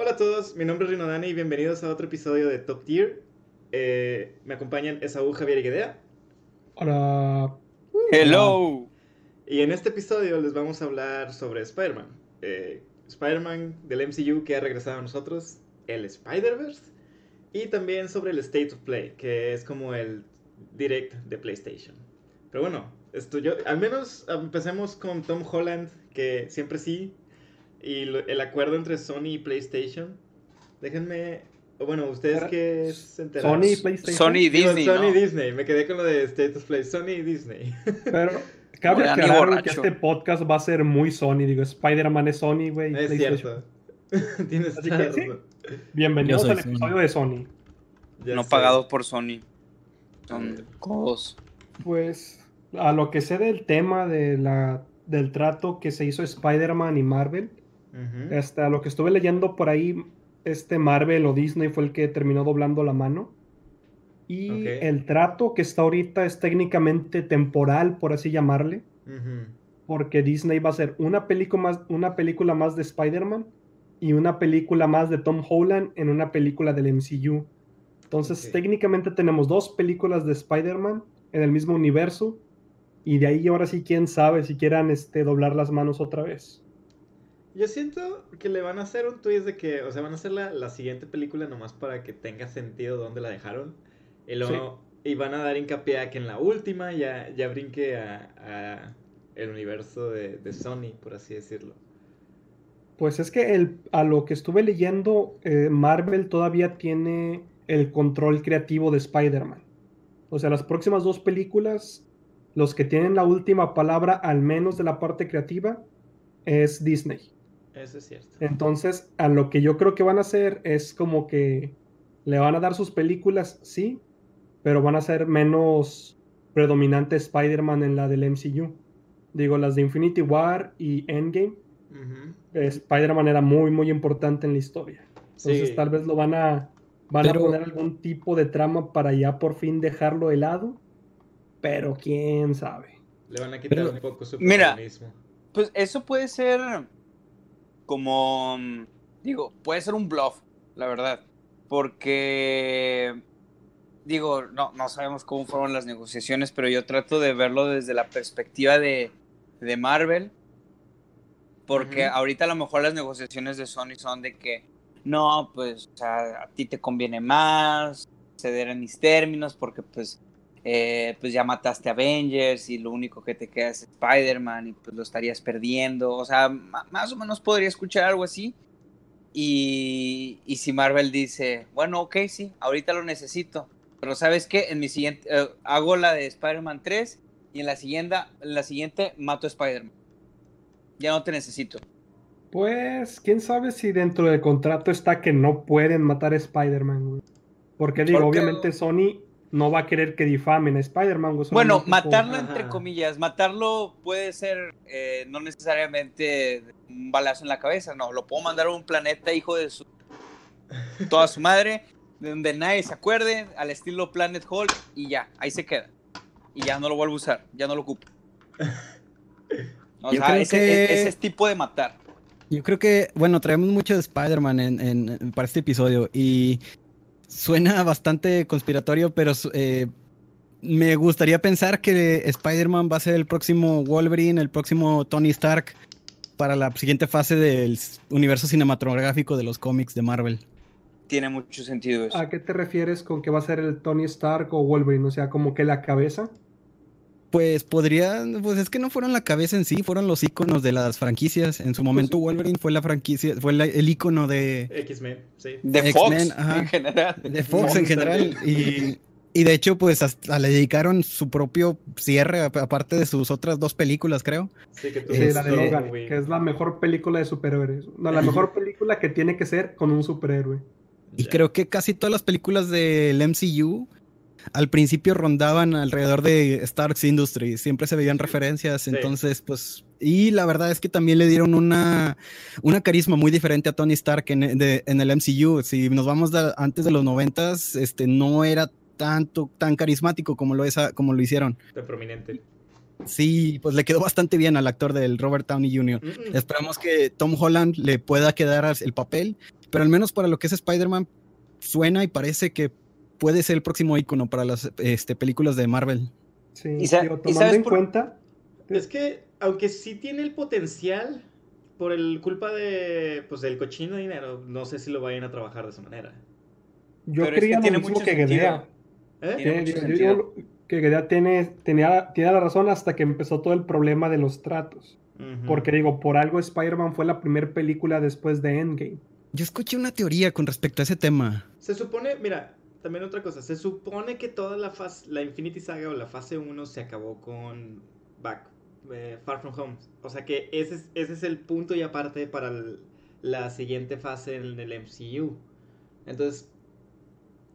Hola a todos, mi nombre es Rino Dani y bienvenidos a otro episodio de Top Tier. Eh, me acompañan Esaú Javier y Guedea. Hola. Hello. Y en este episodio les vamos a hablar sobre Spider-Man. Eh, Spider-Man del MCU que ha regresado a nosotros, el Spider-Verse. Y también sobre el State of Play, que es como el direct de PlayStation. Pero bueno, esto yo, al menos empecemos con Tom Holland, que siempre sí, y el acuerdo entre Sony y PlayStation. Déjenme, bueno, ustedes que se enteraron. Sony y PlayStation. Sony y Disney. Sony y ¿no? Disney, me quedé con lo de State of Play, Sony y Disney. Pero cabe aclarar que este podcast va a ser muy Sony. Digo, Spider-Man es Sony, güey. es cierto. Tienes Así que sí. Bienvenidos al Sony. episodio de Sony. Ya no sé. pagados por Sony. Son codos. Pues a lo que sé del tema de la, del trato que se hizo Spider-Man y Marvel, Hasta lo que estuve leyendo por ahí, este Marvel o Disney fue el que terminó doblando la mano. Y el trato que está ahorita es técnicamente temporal, por así llamarle. Porque Disney va a hacer una película más, una película más de Spider-Man y una película más de Tom Holland en una película del MCU. Entonces, técnicamente tenemos dos películas de Spider-Man en el mismo universo y de ahí ahora sí quién sabe si quieran este, doblar las manos otra vez. Yo siento que le van a hacer un twist de que, o sea, van a hacer la, la siguiente película nomás para que tenga sentido dónde la dejaron. Y, luego, y van a dar hincapié a que en la última ya, ya brinque a, a el universo de, de Sony, por así decirlo. Pues es que el, a lo que estuve leyendo, eh, Marvel todavía tiene el control creativo de Spider-Man. O sea, las próximas dos películas, los que tienen la última palabra, al menos de la parte creativa, es Disney. Eso es cierto. Entonces, a lo que yo creo que van a hacer es como que le van a dar sus películas, sí, pero van a ser menos predominante Spider-Man en la del MCU. Digo, las de Infinity War y Endgame, eh, Spider-Man era muy, muy importante en la historia. Entonces, Sí. tal vez lo van a, van Pero- a poner algún tipo de trama para ya por fin dejarlo de lado, pero quién sabe. Le van a quitar Pero- un poco su Mira. Pues eso puede ser como. mm, Digo, puede ser un bluff, la verdad. Porque. Digo, no, no sabemos cómo fueron las negociaciones, pero yo trato de verlo desde la perspectiva de, de Marvel. Porque ahorita a lo mejor las negociaciones de Sony son de que, no, pues, o sea, a ti te conviene más ceder en mis términos, porque pues, eh, pues ya mataste a Avengers y lo único que te queda es Spider-Man y pues lo estarías perdiendo. O sea, más o menos podría escuchar algo así. Y, y si Marvel dice, bueno, ok, sí, ahorita lo necesito. Pero sabes qué, en mi siguiente, eh, hago la de Spider-Man 3 y en la siguiente, en la siguiente mato a Spider-Man. Ya no te necesito. Pues, quién sabe si dentro del contrato está que no pueden matar a Spider-Man. Porque digo, Porque- obviamente Sony no va a querer que difamen a Spider-Man. Bueno, por- matarlo entre comillas, matarlo puede ser eh, no necesariamente un balazo en la cabeza, no, lo puedo mandar a un planeta hijo de su toda su madre, de donde nadie se acuerde, al estilo Planet Hulk y ya, ahí se queda. Y ya no lo vuelvo a usar, ya no lo ocupo. O Yo sea, creo ese, que- ese es tipo de matar. Yo creo que, bueno, traemos mucho de Spider-Man en, en- en- para este episodio y suena bastante conspiratorio, pero eh, me gustaría pensar que Spider-Man va a ser el próximo Wolverine, el próximo Tony Stark para la siguiente fase del universo cinematográfico de los cómics de Marvel. Tiene mucho sentido eso. ¿A qué te refieres con que va a ser el Tony Stark o Wolverine? O sea, como que la cabeza. Pues podría, pues es que no fueron la cabeza en sí, fueron los iconos de las franquicias. En su momento Wolverine fue la franquicia, fue la- el icono de, X-Men, sí. De Fox ajá. en general. de Fox en general. Y, y de hecho, pues hasta le dedicaron su propio cierre, ap- aparte de sus otras dos películas, creo. Sí, que tú Sí, Es- la de eh, Logan, que es la mejor película de superhéroes. No, la mejor película que tiene que ser con un superhéroe. Y creo que casi todas las películas del MCU al principio rondaban alrededor de Stark's Industries, siempre se veían referencias, Sí. entonces pues y la verdad es que también le dieron una una carisma muy diferente a Tony Stark en, de- en el MCU. Si nos vamos de- antes de los noventas, este no era tanto tan carismático como lo es como lo hicieron. Tan prominente. Sí, pues le quedó bastante bien al actor del Robert Downey Jr. Mm, mm. Esperamos que Tom Holland le pueda quedar el papel, pero al menos para lo que es Spider-Man, suena y parece que puede ser el próximo icono para las este, películas de Marvel. Sí, ¿Y sa- digo, y tomando sabes en por- cuenta, Es que, aunque sí tiene el potencial, por el culpa de, pues, del cochino dinero, no sé si lo vayan a trabajar de esa manera. yo Pero es que creía tiene lo mismo mucho que sentido. Gedea. ¿Eh? Que Gedea tiene, tenía, tiene la razón hasta que empezó todo el problema de los tratos. Porque digo, por algo Spider-Man fue la primera película después de Endgame. Yo escuché una teoría con respecto a ese tema. Se supone, mira, también otra cosa, se supone que toda la fase, la Infinity Saga o la fase 1 se acabó con Back, eh, Far From Home. O sea que ese es, ese es el punto y aparte para la siguiente fase en el MCU. Entonces,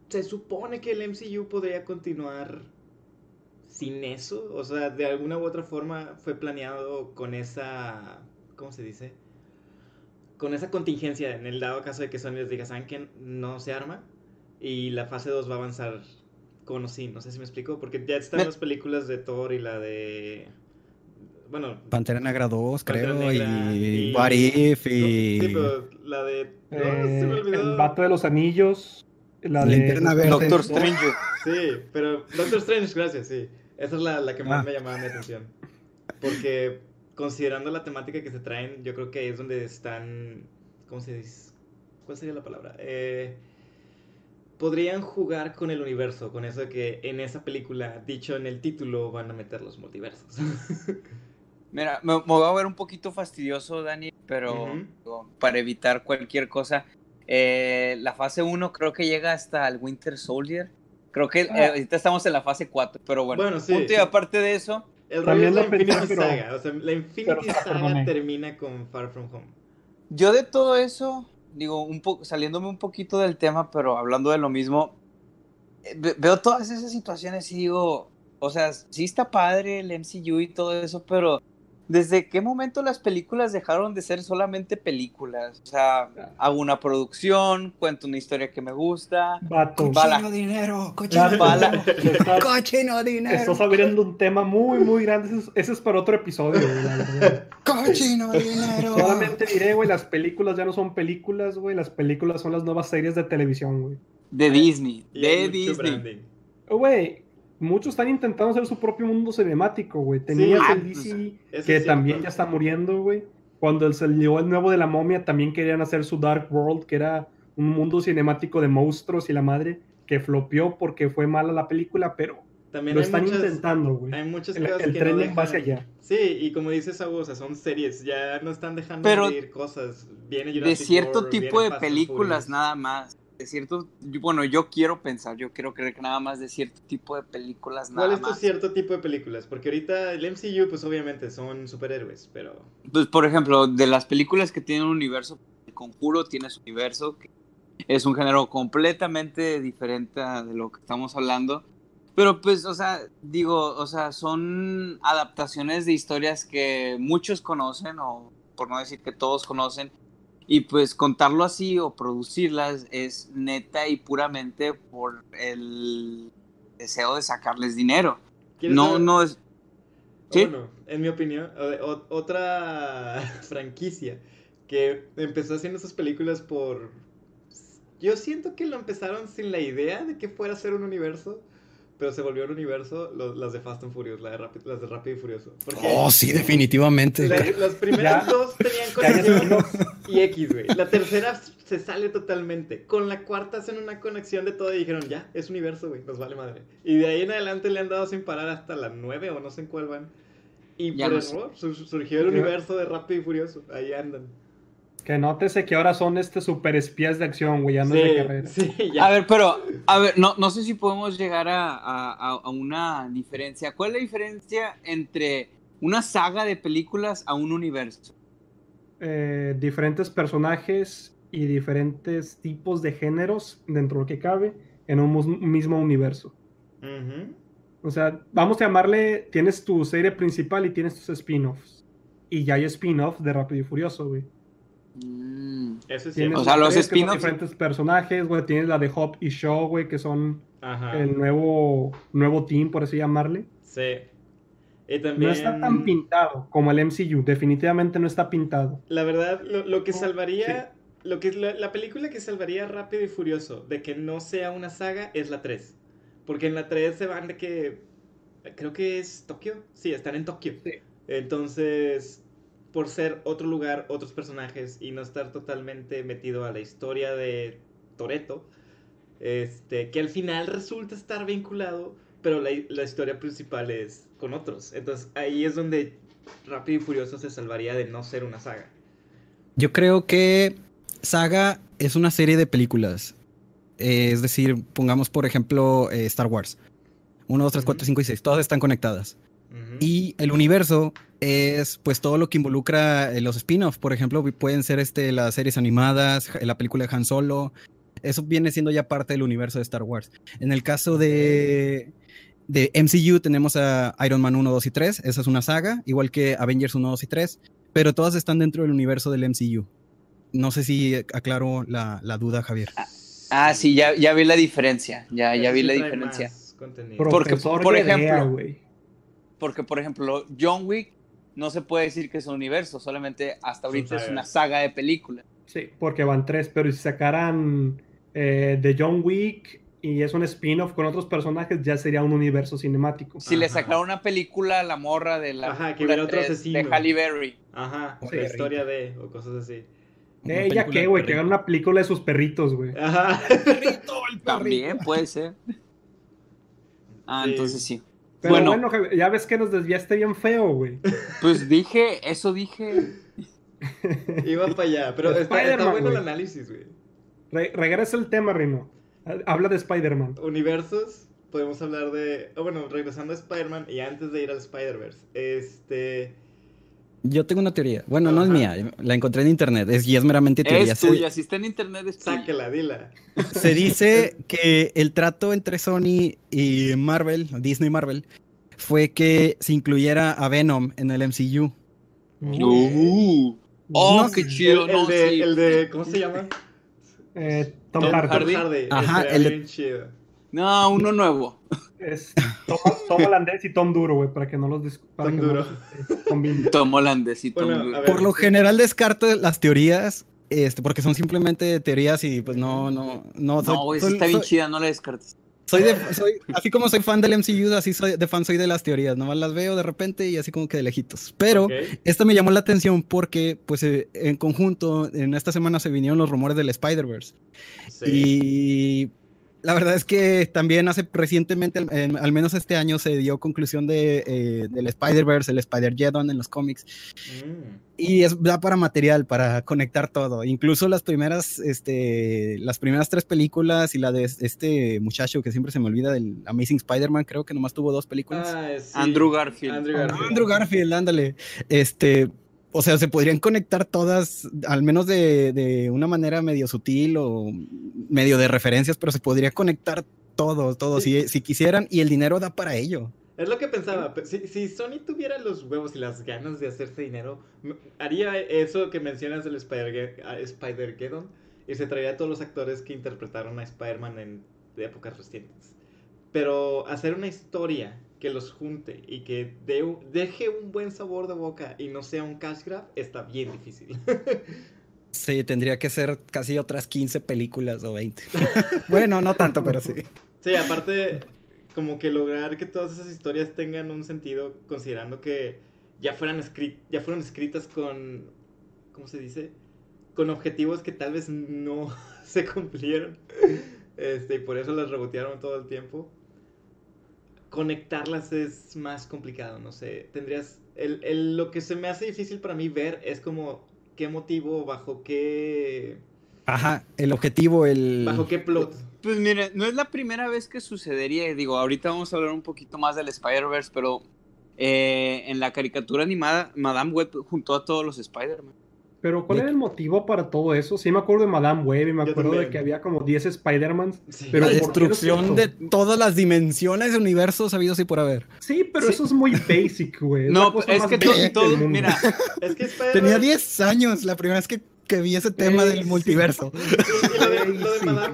se supone que el MCU podría continuar sin eso. O sea, de alguna u otra forma fue planeado con esa, ¿cómo se dice? Con esa contingencia en el dado caso de que Sony les diga, ¿saben qué? No se arma. Y la fase 2 va a avanzar con o sin. No sé si me explico. Porque ya están Me- las películas de Thor y la de... Bueno, Pantera Negra 2, Pantera creo, Negra y, y- What If, no, y sí, pero la de... no, Eh, se me olvidó. el Vato de los Anillos. La de Linterna Verde. Doctor. Strange. Sí, pero Doctor Strange, gracias, sí. Esa es la, la que más Ah. me llamaba mi atención. Porque considerando la temática que se traen, yo creo que ahí es donde están... ¿Cómo se dice? ¿Cuál sería la palabra? Eh, podrían jugar con el universo, con eso de que en esa película, dicho en el título, van a meter los multiversos. Mira, me, me voy a ver un poquito fastidioso, Dani, pero Ujú. digo, para evitar cualquier cosa, eh, la fase 1 creo que llega hasta el Winter Soldier. Creo que eh, Ah. ahorita estamos en la fase 4, pero bueno, Bueno, sí, punto y aparte de eso, El También es la Infinity pero- Saga. O sea, la Infinity Saga termina con Far From Home. yo de todo eso, digo, un poco saliéndome un poquito del tema, pero hablando de lo mismo, eh, ve- veo todas esas situaciones y digo, o sea, sí está padre el MCU y todo eso, pero ¿desde qué momento las películas dejaron de ser solamente películas? O sea, hago una producción, cuento una historia que me gusta. Vato. Bala. dinero, Vato, Bala. Estás, cochino estás abriendo un tema muy, muy grande. Ese es, para otro episodio, cochino dinero. Solamente diré, güey, las películas ya no son películas, güey. Las películas son las nuevas series de televisión, güey. De Disney, de Disney. branding. Güey, muchos están intentando hacer su propio mundo cinemático, güey. Tenías Sí, el pues, DC eso que cierto. también ya está muriendo, güey. Cuando el- salió el nuevo de la momia, también querían hacer su Dark World, que era un mundo cinemático de monstruos y la madre, que flopeó porque fue mala la película, pero También lo están muchas, intentando, güey. hay muchas El, cosas el que tren no allá. Sí, y como dices, o sea, son series, ya no están dejando Pero de ir cosas. Viene de cierto World, tipo viene de películas nada más. De cierto, bueno, yo quiero pensar, yo quiero creer que nada más de cierto tipo de películas ¿Cuál nada es tu más. cierto tipo de películas? Porque ahorita el MCU, pues obviamente son superhéroes, pero... Pues por ejemplo, de las películas que tienen un universo, El Conjuro tiene su universo, que es un género completamente diferente a de lo que estamos hablando. Pero pues, o sea, digo, o sea, son adaptaciones de historias que muchos conocen, o por no decir que todos conocen, y pues contarlo así o producirlas es neta y puramente por el deseo de sacarles dinero. ¿Quieres No, saber? no es... ¿Sí? Bueno, en mi opinión, otra franquicia que empezó haciendo esas películas por... Yo siento que lo empezaron sin la idea de que fuera a ser un universo, pero se volvió un universo lo- las de Fast and Furious, la de Rápido- las de Rápido y Furioso. Porque Oh, sí, definitivamente. la- las primeras Ya. dos tenían conexión y X, güey. La tercera se sale totalmente. Con la cuarta hacen una conexión de todo y dijeron, ya, es universo, güey, nos vale madre. Y de ahí en adelante le han dado sin parar hasta la nueve o no sé en cuál van. Y Ya por no error sur- surgió el universo de Rápido y Furioso. Ahí andan. Que nótese que ahora son este super espías de acción, güey, ya no es de carrera. sí, ya. A ver, pero, a ver, no, no sé si podemos llegar a, a- a- una diferencia. ¿Cuál es la diferencia entre una saga de películas a un universo? Eh, diferentes personajes y diferentes tipos de géneros dentro de lo que cabe en un mismo universo. O sea, vamos a llamarle, tienes tu serie principal y tienes tus spin-offs. Y ya hay spin-off de Rápido y Furioso, güey. Mm, Eso cierto. O sea, los diferentes personajes, güey. Tienes la de Hop y Shaw, güey, que son Ajá. el nuevo, nuevo team, por así llamarle. Sí. Y también, No está tan pintado como el MCU, definitivamente no está pintado. La verdad, lo, lo que Oh, salvaría, lo que la, la película que salvaría Rápido y Furioso de que no sea una saga es la 3. Porque en la 3 se van de que creo que es Tokio. Sí, están en Tokio. Sí. Entonces, por ser otro lugar, otros personajes y no estar totalmente metido a la historia de Toreto, este, que al final resulta estar vinculado, pero la, la historia principal es con otros. Entonces, ahí es donde Rápido y Furioso se salvaría de no ser una saga. Yo creo que Saga es una serie de películas. Eh, es decir, pongamos por ejemplo eh, Star Wars. 1, 2, 3, 4, 5 y 6. Todas están conectadas. Y el universo es pues todo lo que involucra eh, los spin-offs. Por ejemplo, pueden ser este, las series animadas, la película de Han Solo. Eso viene siendo ya parte del universo de Star Wars. En el caso de, de MCU tenemos a Iron Man 1, 2 y 3. Esa es una saga, igual que Avengers 1, 2 y 3. Pero todas están dentro del universo del MCU. No sé si aclaro la, la duda, Javier. Ah, sí, ya, ya vi la diferencia. Ya, ya vi la diferencia. Porque, por ejemplo, güey. Porque, por ejemplo, John Wick no se puede decir que es un universo, solamente hasta ahorita es una saga de películas. Sí, porque van tres, pero si sacaran eh, de John Wick y es un spin-off con otros personajes, ya sería un universo cinemático. Si le Ajá. sacaron una película a la morra de la Ajá, que otro 3 asesino. de Halle Berry. Ajá, Sí. la historia de, o cosas así. Eh, ya qué, güey, que perrito. hagan una película de sus perritos, güey. Ajá. También puede ser. Ah, Sí. entonces sí. Pero Bueno. ya ves que nos desviaste bien feo, güey. Pues dije, eso dije. Iba para allá, pero está, está Spider-Man, bueno el análisis, güey. Re- regresa el tema, Rino. Habla de Spider-Man. Universos, podemos hablar de... oh, bueno, regresando a Spider-Man y antes de ir al Spider-Verse, este... Yo tengo una teoría. Bueno, no es mía. La encontré en internet. Es, y es meramente teoría. Es Se- tuya. Si está en internet, es. Sáquela, dila. Se dice que el trato entre Sony y Marvel, Disney Marvel, fue que se incluyera a Venom en el MCU. Uh. Oh, No, qué El, chido, el no, de, sí. el de... ¿Cómo se llama? Eh, Tom, Tom Hardy. Hardy. Ajá, el de- bien chido. No, uno nuevo. Es Tom, Tom holandés y Tom duro, güey, para que no los para Tom que no Duro. los, eh. Tom holandés y Tom Bueno, Duro. ver. Por lo general descarto las teorías, este, porque son simplemente teorías y pues no, no, no. No, güey, soy- está bien soy- chida, no la descartes. Soy de, soy, así como soy fan del MCU, así soy de fan soy de las teorías. Nomás las veo de repente y así como que de lejitos. Pero Ok. esta me llamó la atención porque, pues, eh, en conjunto, en esta semana se vinieron los rumores del Spider-Verse. Sí. Y la verdad es que también hace recientemente, al- en- al menos este año, se dio conclusión de, eh, del Spider-Verse, el Spider-Geddon en los cómics. Mm. Y es, da para material, para conectar todo. Incluso las primeras, este, las primeras tres películas y la de este muchacho que siempre se me olvida del Amazing Spider-Man, creo que nomás tuvo dos películas. Ah, sí. Andrew Garfield. Andrew Garfield. Andrew Garfield, ándale. Este, o sea, se podrían conectar todas, al menos de, de una manera medio sutil o medio de referencias, pero se podría conectar todo, todo, si, si quisieran, y el dinero da para ello. Es lo que pensaba. pe- Si, si Sony tuviera los huevos y las ganas de hacerse dinero, haría eso que mencionas del Spider- a Spider-Geddon y se traería a todos los actores que interpretaron a Spider-Man en de épocas recientes. Pero hacer una historia que los junte y que deje un buen sabor de boca y no sea un cash grab está bien difícil. Sí, tendría que ser casi otras 15 películas o 20. bueno, no tanto, pero sí. Sí, aparte, como que lograr que todas esas historias tengan un sentido, considerando que ya fueran ya fueron escritas con, ¿cómo se dice? Con objetivos que tal vez no se cumplieron. Este, y por eso las rebotearon todo el tiempo. Conectarlas es más complicado, no sé. Tendrías. El, el- lo que se me hace difícil para mí ver es como qué motivo, bajo qué. Ajá, el objetivo, el... bajo qué plot. Pues mire, no es la primera vez que sucedería. Digo, ahorita vamos a hablar un poquito más del Spider-Verse, pero eh, en la caricatura animada, Madame Web juntó a todos los Spider-Man. Pero ¿cuál De- era el motivo para todo eso? Sí me acuerdo de Madame Web y me acuerdo de que había como 10 Spider-Mans. Sí. Pero la ¿por qué destrucción de es todas las dimensiones de universos habidos y por haber. Sí, pero Sí. eso es muy basic, güey. No, es más que todo, mira, Es que Tenía 10 años la primera vez que, que vi ese tema Ey, del sí. multiverso. Sí.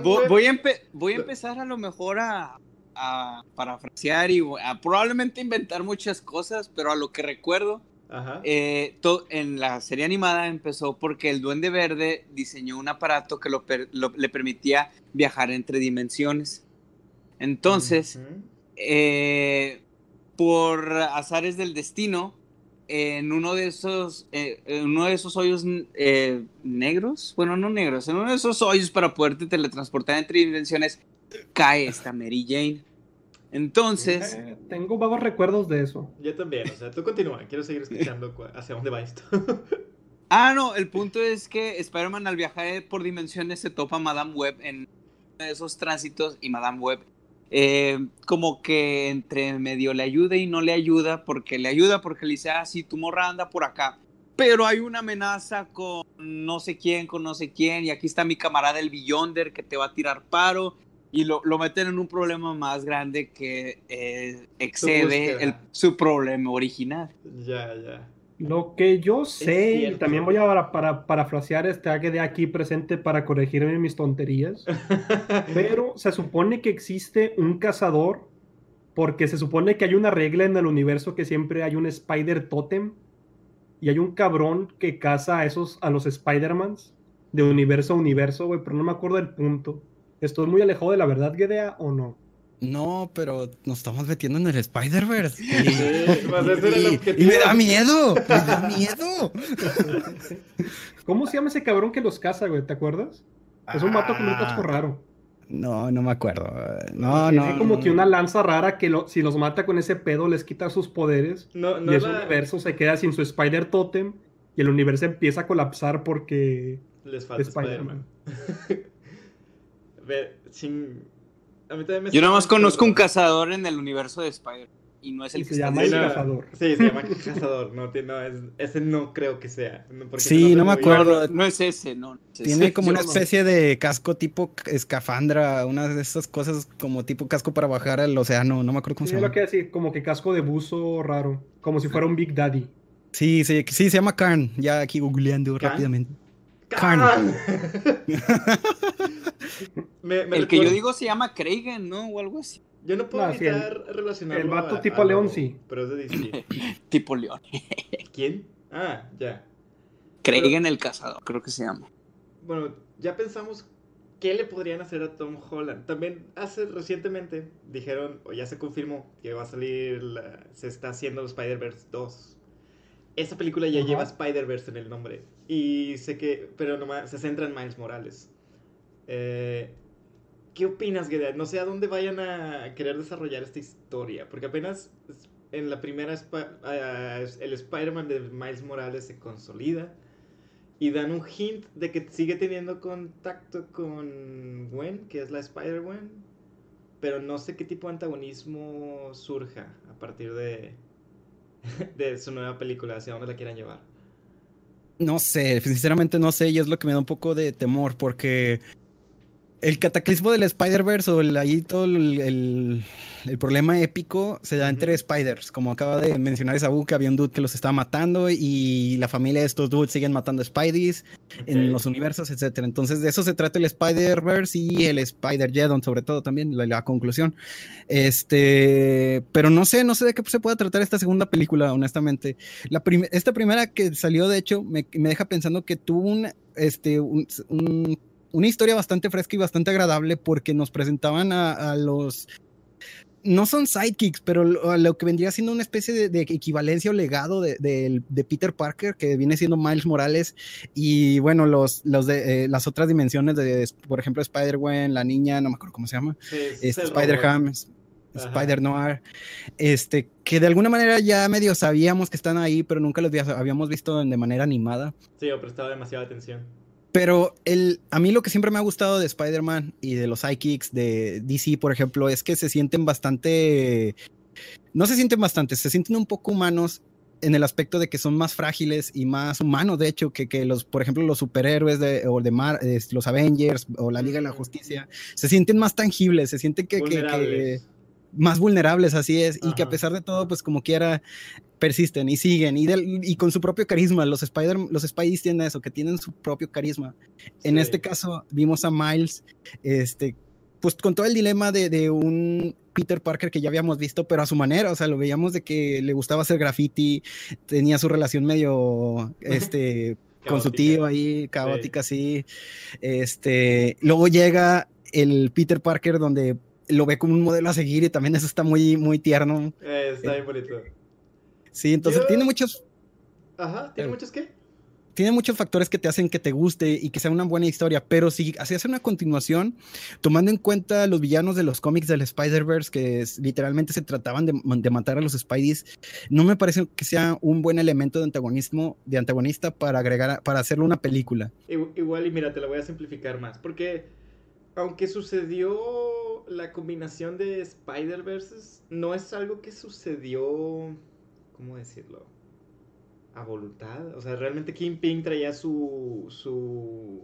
Voy, a voy a empezar a lo mejor a, a parafrasear y a probablemente inventar muchas cosas, pero a lo que recuerdo, Ajá. eh, en la serie animada empezó porque el Duende Verde diseñó un aparato que lo per- lo- le permitía viajar entre dimensiones. Entonces, eh, por azares del destino, en uno de esos, eh, en uno de esos hoyos negros, bueno, no negros, en uno de esos hoyos para poderte teletransportar entre dimensiones, cae esta Mary Jane. Entonces, Eh, tengo vagos recuerdos de eso. Yo también, o sea, tú continúa, quiero seguir escuchando hacia dónde va esto. ah, no, el punto es que Spider-Man al viajar por dimensiones se topa a Madame Web en uno de esos tránsitos y Madame Web eh, como que entre medio le ayuda y no le ayuda, porque le ayuda porque le dice, ah, sí, tu morra anda por acá, pero hay una amenaza con no sé quién, con no sé quién, y aquí está mi camarada el Beyonder que te va a tirar paro, y lo, lo meten en un problema más grande que eh, excede el- su problema original. ya, ya. Lo que yo sé, y también voy a para, para, parafrasear este de aquí presente para corregirme mis tonterías, pero se supone que existe un cazador porque se supone que hay una regla en el universo que siempre hay un Spider Totem y hay un cabrón que caza a esos a los Spider-Mans de universo a universo, güey, pero no me acuerdo del punto. ¿Estoy muy alejado de la verdad, Gedea, o no? No, pero nos estamos metiendo en el Spider-Verse. Sí, pues ese era el Y- y, objetivo. me da miedo, me da miedo. ¿Cómo se llama ese cabrón que los caza, güey? ¿Te acuerdas? Es un mato con un casco Ah, raro. No, no me acuerdo. No, no. como no. que una lanza rara que lo- si los mata con ese pedo les quita sus poderes. No, no y ese la- universo se queda sin su Spider Totem y el universo empieza a colapsar porque... Les falta Spider-Man. Spider-Man. Ve, sin... A mí también me Yo nada más conozco un cazador en el universo de Spider. Y no es el Y que se llama el no, cazador. Sí, se llama Cazador. No, tiene- no, es- ese no creo que sea. Sí, no me acuerdo. No, no es ese, no. no es ese. Tiene como Yo una no- especie de casco tipo escafandra, una de esas cosas como tipo casco para bajar al océano, no me acuerdo cómo Sí, se lo llama. que decir, como que casco de buzo raro, como si fuera un Big Daddy. Sí, sí, sí, se llama Karn, ya aquí googleando rápidamente. Me El que yo digo se llama Kragen, ¿no? O algo así. Yo no puedo No, sí, el- evitar relacionarlo el vato a- tipo a León, sí. Pero es de DC. Tipo León. ¿Quién? Ah, ya. Kragen el cazador, creo que se llama. Bueno, ya pensamos qué le podrían hacer a Tom Holland. También hace recientemente dijeron, o ya se confirmó, que va a salir, la- se está haciendo Spider-Verse 2. Esa película ya Ajá. lleva Spider-Verse en el nombre. Y sé que, pero nomás se centra en Miles Morales. Eh, ¿Qué opinas, Gedea? No sé a dónde vayan a querer desarrollar esta historia. Porque apenas en la primera ah, el Spider-Man de Miles Morales se consolida. Y dan un hint de que sigue teniendo contacto con Gwen, que es la Spider-Gwen. Pero no sé qué tipo de antagonismo surja a partir de, de su nueva película, hacia dónde la quieran llevar. No sé, sinceramente no sé, y es lo que me da un poco de temor, porque el cataclismo del Spider-Verse o el, ahí todo el, el- el problema épico se da entre. Spiders, como acaba de mencionar Isaú, que había un dude que los estaba matando y la familia de estos dudes siguen matando Spideys en los universos, etcétera. Entonces de eso se trata el Spider-Verse y el Spider-Geddon, sobre todo también, la, la conclusión. Este, pero no sé, no sé de qué se pueda tratar esta segunda película, honestamente. La prim- esta primera que salió, de hecho, me, me deja pensando que tuvo un, este, un- un- una historia bastante fresca y bastante agradable porque nos presentaban a, a los... No son sidekicks, pero lo, a lo que vendría siendo una especie de, de equivalencia o legado de, de- de Peter Parker, que viene siendo Miles Morales, y bueno, los, los de eh, las otras dimensiones de, por ejemplo, Spider-Gwen, la niña, no me acuerdo cómo se llama, Sí, es este, Spider-Ham. Spider-Noir, este, que de alguna manera ya medio sabíamos que están ahí, pero nunca los había- habíamos visto de manera animada. Sí, o prestaba demasiada atención. Pero el, a mí lo que siempre me ha gustado de Spider-Man y de los sidekicks de DC, por ejemplo, es que se sienten bastante... No se sienten bastante, se sienten un poco humanos en el aspecto de que son más frágiles y más humanos, de hecho, que, que los, por ejemplo, los superhéroes de, o de Mar, los Avengers o la Liga de la. Justicia, se sienten más tangibles, se sienten que, que- que- Vulnerables. Más vulnerables, así es, y que a pesar de todo, pues como quiera, persisten y siguen, y, del- y con su propio carisma, los Spider, los Spideys tienen eso, que tienen su propio carisma. En este caso, vimos a Miles, este, pues con todo el dilema de, de, un Peter Parker que ya habíamos visto, pero a su manera, o sea, lo veíamos de que le gustaba hacer graffiti, tenía su relación medio, este, con su tío ahí, caótica, sí. Este, luego llega el Peter Parker donde lo ve como un modelo a seguir y también eso está muy, muy tierno. Eh, está bien bonito. Sí, entonces Yo... tiene muchos... Ajá, ¿tiene muchos qué? tiene muchos factores que te hacen que te guste y que sea una buena historia, pero si hacías una continuación, tomando en cuenta los villanos de los cómics del Spider-Verse, que es, literalmente se trataban de, de, matar a los Spideys, no me parece que sea un buen elemento de antagonismo, de antagonista para agregar, para hacerlo una película. Igual, y mira, te la voy a simplificar más, porque aunque sucedió la combinación de Spider-Verses, no es algo que sucedió, ¿cómo decirlo? a voluntad. O sea, realmente Kingpin traía su, su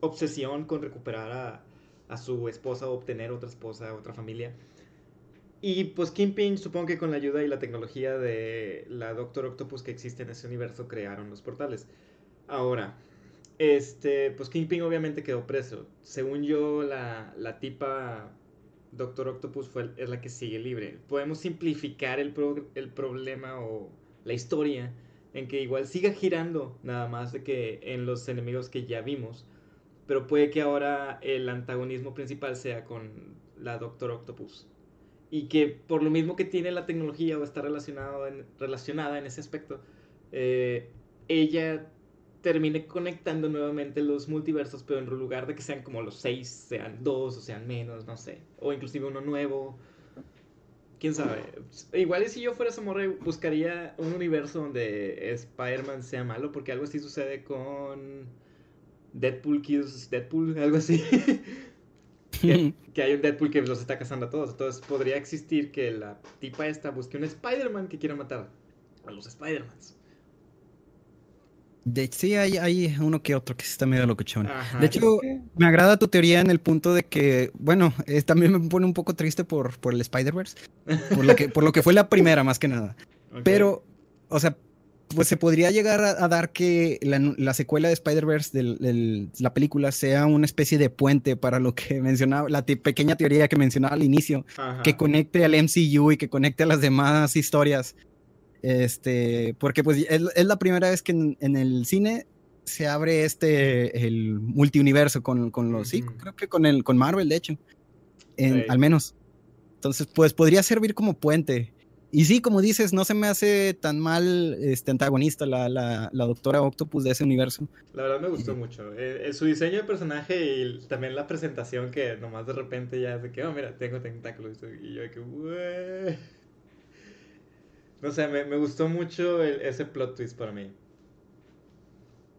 obsesión con recuperar a, a, su esposa obtener otra esposa, otra familia. Y pues Kingpin, supongo que con la ayuda y la tecnología de la Doctor Octopus que existe en ese universo, crearon los portales. Ahora, este, pues Kingpin obviamente quedó preso. Según yo, la, la tipa Doctor Octopus fue, es la que sigue libre. Podemos simplificar el, pro, el problema o la historia en que igual siga girando nada más de que en los enemigos que ya vimos, pero puede que ahora el antagonismo principal sea con la Doctor Octopus. Y que por lo mismo que tiene la tecnología o está relacionado en, relacionada en ese aspecto, eh, ella termine conectando nuevamente los multiversos, pero en lugar de que sean como los seis, sean dos o sean menos, no sé. O inclusive uno nuevo quién sabe. Igual y si yo fuera Samurai buscaría un universo donde Spider-Man sea malo, porque algo así sucede con Deadpool kills Deadpool, algo así. que, que, hay un Deadpool que los está cazando a todos. Entonces podría existir que la tipa esta busque un Spider-Man que quiera matar a los Spider-Mans. De, sí, hay, hay, uno que otro que sí está medio locochón. Ajá, de hecho, me agrada tu teoría en el punto de que, bueno, eh, también me pone un poco triste por, por el Spider-Verse, por, lo que, por lo que fue la primera más que nada. Okay. Pero, o sea, pues se podría llegar a, a dar que la, la, secuela de Spider-Verse de la película sea una especie de puente para lo que mencionaba, la pequeña teoría que mencionaba al inicio, Ajá. que conecte al MCU y que conecte a las demás historias. Este, porque pues es, es la primera vez que en, en, el cine se abre este, el multiuniverso con, con los, sí, creo que con, el, con Marvel, de hecho, en, sí. al menos. Entonces, pues podría servir como puente. Y sí, como dices, no se me hace tan mal este antagonista la, la, la doctora Octopus de ese universo. La verdad me gustó mucho. Eh, su diseño de personaje y también la presentación que nomás de repente ya es de que, oh, mira, tengo tentáculos. Y yo de que, Ué". No sé, me, me gustó mucho el, ese plot twist para mí.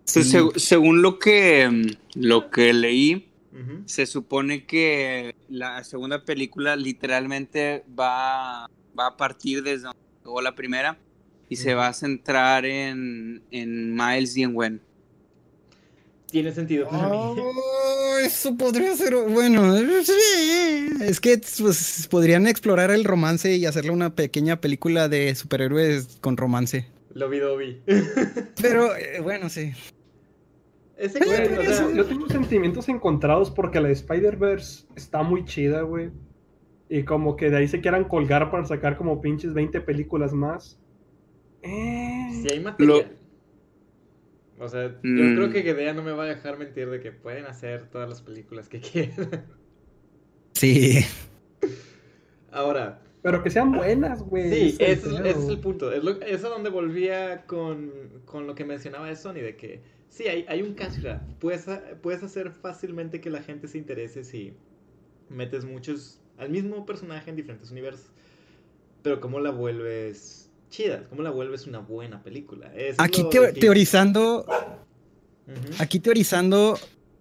Sí, se, según lo que, lo que leí, uh -huh. se supone que la segunda película literalmente va, va a partir desde donde llegó la primera y uh -huh. se va a centrar en, en Miles y en Gwen. Tiene sentido para oh, mí. Eso podría ser, bueno, sí. Es que pues, podrían explorar el romance y hacerle una pequeña película de superhéroes con romance. Lo vi, lo vi. Pero, eh, bueno, sí. Ese güey, o sea, yo tengo sentimientos encontrados porque la Spider-Verse está muy chida, güey. Y como que de ahí se quieran colgar para sacar como pinches 20 películas más. Eh... Si hay material. Lo... O sea, mm. yo creo que Gedea no me va a dejar mentir de que pueden hacer todas las películas que quieran. Sí. Ahora. Pero que sean buenas, güey. Sí, ese es, ese es, el punto. Es, lo, es a donde volvía con, con, lo que mencionaba de Sony, de que sí, hay, hay un cash grab. Puedes, puedes hacer fácilmente que la gente se interese si metes muchos al mismo personaje en diferentes universos. Pero ¿cómo la vuelves chida, cómo la vuelves una buena película. Eso aquí teorizando, uh -huh. aquí teorizando,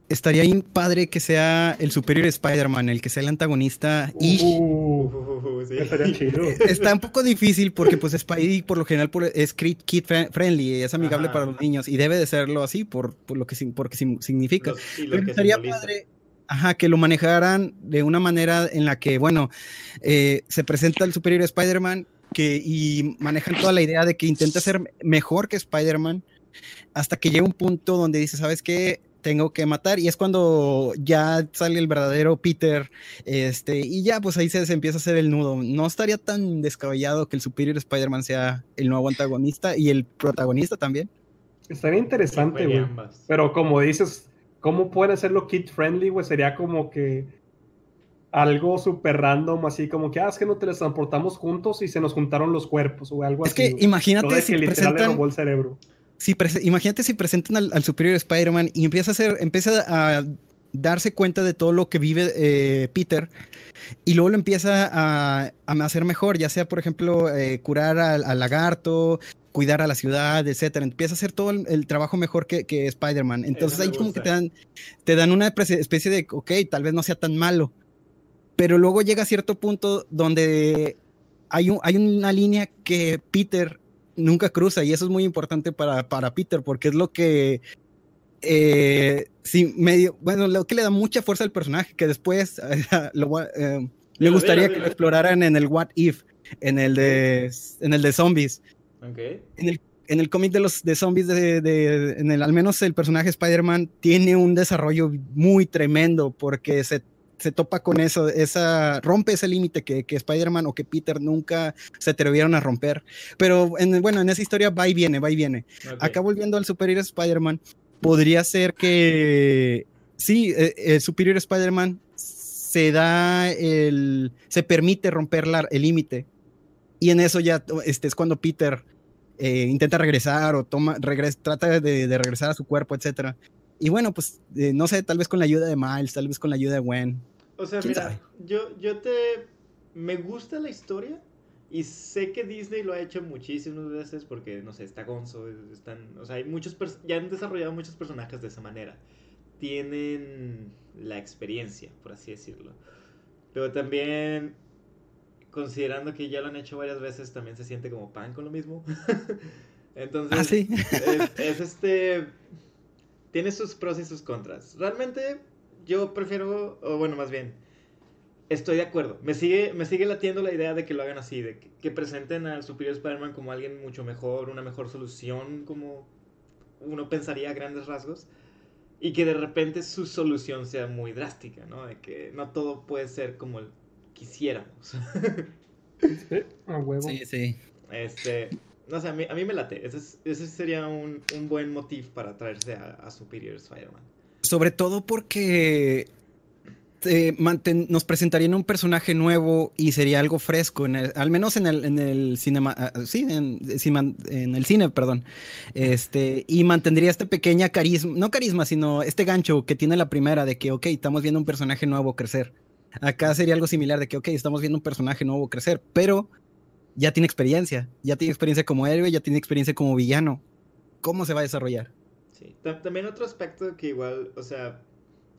estaría bien padre que sea el superior Spider-Man, el que sea el antagonista y... Uh, uh, sí. Estaría chido. Está un poco difícil porque pues Spidey por lo general es kid friendly, es amigable Ajá. para los niños y debe de serlo así por, por lo que, porque significa. Los, Pero que estaría simboliza. padre Ajá, que lo manejaran de una manera en la que, bueno, eh, se presenta el superior Spider-Man que, y manejan toda la idea de que intenta ser mejor que Spider-Man hasta que llega un punto donde dice, ¿sabes qué? tengo que matar. Y es cuando ya sale el verdadero Peter, este, y ya pues ahí se, se empieza a hacer el nudo. No estaría tan descabellado que el Superior Spider-Man sea el nuevo antagonista y el protagonista también. Estaría interesante, güey. Pero como dices, ¿cómo pueden hacerlo kid friendly, güey? Sería como que algo súper random, así como que, ah, es que no teletransportamos juntos y se nos juntaron los cuerpos, o algo Es así. que güey. imagínate Todo de si que literal le presentan, robó el cerebro. si prese- imagínate si presentan al, al Superior Spider-Man y empieza a hacer, empieza a darse cuenta de todo lo que vive eh, Peter y luego lo empieza a, a hacer mejor, ya sea por ejemplo eh, curar al, al lagarto, cuidar a la ciudad, etcétera. Empieza a hacer todo el, el trabajo mejor que, que Spider-Man. Entonces ahí como que te dan, te dan una especie especie de, ok, tal vez no sea tan malo. Pero luego llega a cierto punto donde hay, un- hay una línea que Peter nunca cruza y eso es muy importante para, para Peter porque es lo que eh, sí medio bueno lo que le da mucha fuerza al personaje que después lo eh, me Dilo, gustaría que lo exploraran en el What If en el de en el de zombies Ok. en el, en el cómic de los de zombies de, de- en el al menos el personaje Spider-Man tiene un desarrollo muy tremendo porque se, se topa con eso, esa rompe ese límite que, que Spider-Man o que Peter nunca se atrevieron a romper. Pero en, bueno, en esa historia va y viene, va y viene. Acá volviendo al Superior Spider-Man, podría ser que sí, eh, el Superior Spider-Man se da el, se permite romper la- el límite. Y en eso ya este, es cuando Peter eh, intenta regresar o toma, trata de, de regresar a su cuerpo, etcétera. Y bueno, pues eh, no sé, tal vez con la ayuda de Miles, tal vez con la ayuda de Gwen. O sea, ¿Quién mira, sabe? yo, yo te... Me gusta la historia y sé que Disney lo ha hecho muchísimas veces porque, no sé, está Gonzo, están... O sea, hay muchos... Ya han desarrollado muchos personajes de esa manera. Tienen la experiencia, por así decirlo. Pero también, considerando que ya lo han hecho varias veces, también se siente como pan con lo mismo. Entonces, Ah, sí. es, es este. Tiene sus pros y sus contras. Realmente, yo prefiero. O bueno, más bien. Estoy de acuerdo. Me sigue, me sigue latiendo la idea de que lo hagan así. De que, que presenten al Superior Spider-Man como alguien mucho mejor, una mejor solución, como uno pensaría a grandes rasgos. Y que de repente su solución sea muy drástica, ¿no? De que no todo puede ser como el quisiéramos. A huevo. Sí, sí. Este, no sé, a mí, a mí me late. Ese, es- ese sería un, un buen motivo para traerse a, Superior Spider-Man. Sobre todo porque eh, nos presentarían un personaje nuevo y sería algo fresco, al menos en el, en el cinema, ah, sí, en, cima- en el cine, perdón. Este, y mantendría este pequeña carisma, no carisma, sino este gancho que tiene la primera de que, ok, estamos viendo un personaje nuevo crecer. Acá sería algo similar de que, ok, estamos viendo un personaje nuevo crecer, pero ya tiene experiencia, ya tiene experiencia como héroe, ya tiene experiencia como villano. ¿Cómo se va a desarrollar? Sí. Ta- También otro aspecto que igual, o sea,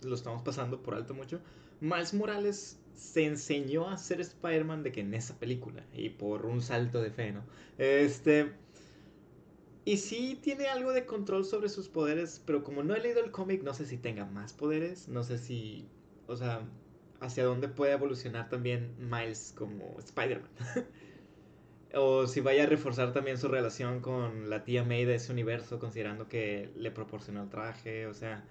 lo estamos pasando por alto mucho. Miles Morales se enseñó a ser Spider-Man de que en esa película y por un salto de fe, ¿no? Este y sí tiene algo de control sobre sus poderes, pero como no he leído el cómic, no sé si tenga más poderes, no sé si, o sea, hacia dónde puede evolucionar también Miles como Spider-Man. o si vaya a reforzar también su relación con la tía May de ese universo, considerando que le proporcionó el traje, o sea,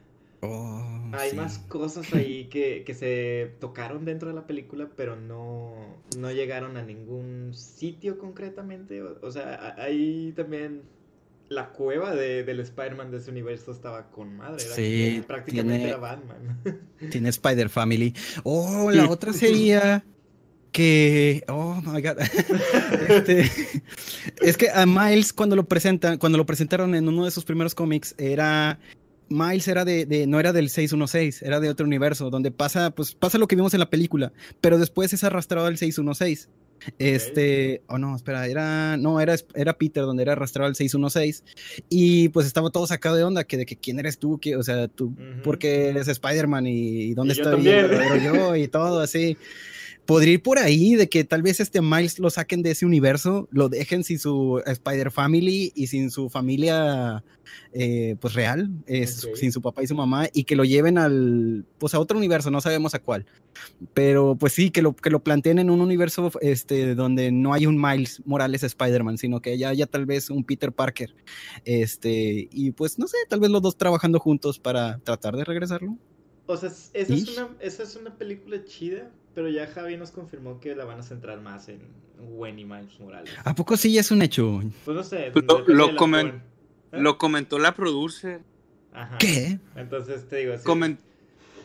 Oh, hay sí. más cosas ahí que, que se tocaron dentro de la película, pero no, no llegaron a ningún sitio concretamente. O, o sea, ahí también la cueva de, del Spider-Man de ese universo estaba con madre. Era, Sí, prácticamente tiene- era Batman. Tiene Spider Family. Oh, la otra sería que. Oh my god. Este, es que a Miles, cuando lo presentan, cuando lo presentaron en uno de sus primeros cómics, era. Miles era de, de- no era del 616, era de otro universo, donde pasa, pues pasa lo que vimos en la película, pero después es arrastrado al 616. Este, oh no, espera, era, no, era, era Peter donde era arrastrado al 616 y pues estaba todo sacado de onda, que de que quién eres tú, que, o sea, tú, porque eres Spider-Man y, y dónde Y yo verdadero yo y todo así. Podría ir por ahí de que tal vez este Miles lo saquen de ese universo, lo dejen sin su Spider Family y sin su familia eh, pues real, es, Ok. sin su papá y su mamá, y que lo lleven al, pues a otro universo, no sabemos a cuál. Pero pues sí, que lo, que lo planteen en un universo este, donde no hay un Miles Morales Spider-Man, sino que ya haya tal vez un Peter Parker. Este, y pues no sé, tal vez los dos trabajando juntos para tratar de regresarlo. O sea, es- esa es, una, esa es una película chida, pero ya Javi nos confirmó que la van a centrar más en Gwen y Miles Morales. ¿A poco sí ya es un hecho? Pues no sé. Lo- comen-. ¿Eh? Lo comentó la producer. Ajá. ¿Qué? Entonces te digo así. Comen-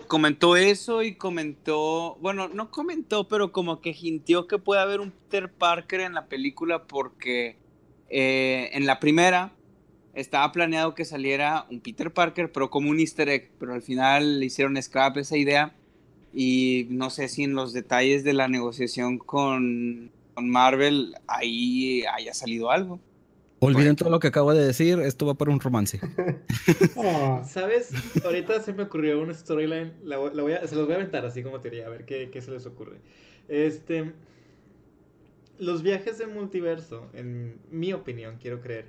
comentó eso y comentó, bueno, no comentó, pero como que hintió que puede haber un Peter Parker en la película porque eh, en la primera estaba planeado que saliera un Peter Parker, pero como un easter egg, pero al final le hicieron scrap esa idea y no sé si en los detalles de la negociación con, con Marvel ahí haya salido algo. Olviden todo lo que acabo de decir, esto va por un romance. Ah, ¿Sabes? Ahorita se me ocurrió una storyline. La, voy- la voy a, se los voy a aventar así como teoría, a ver qué, qué se les ocurre. Este. Los viajes de multiverso, en mi opinión, quiero creer,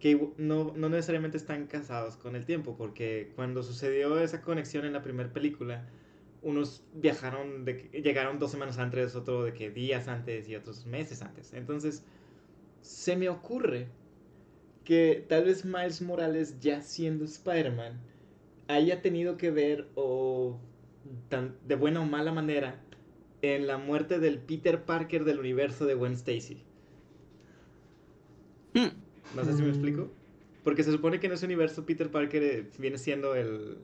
que no, no necesariamente están casados con el tiempo, porque cuando sucedió esa conexión en la primera película, unos viajaron, de llegaron dos semanas antes, otro de que días antes y otros meses antes. Entonces, se me ocurre que tal vez Miles Morales, ya siendo Spider-Man, haya tenido que ver, o tan- de buena o mala manera, en la muerte del Peter Parker del universo de Gwen Stacy. Hmm. No sé si me Mm. explico. Porque se supone que en ese universo Peter Parker eh, viene siendo el.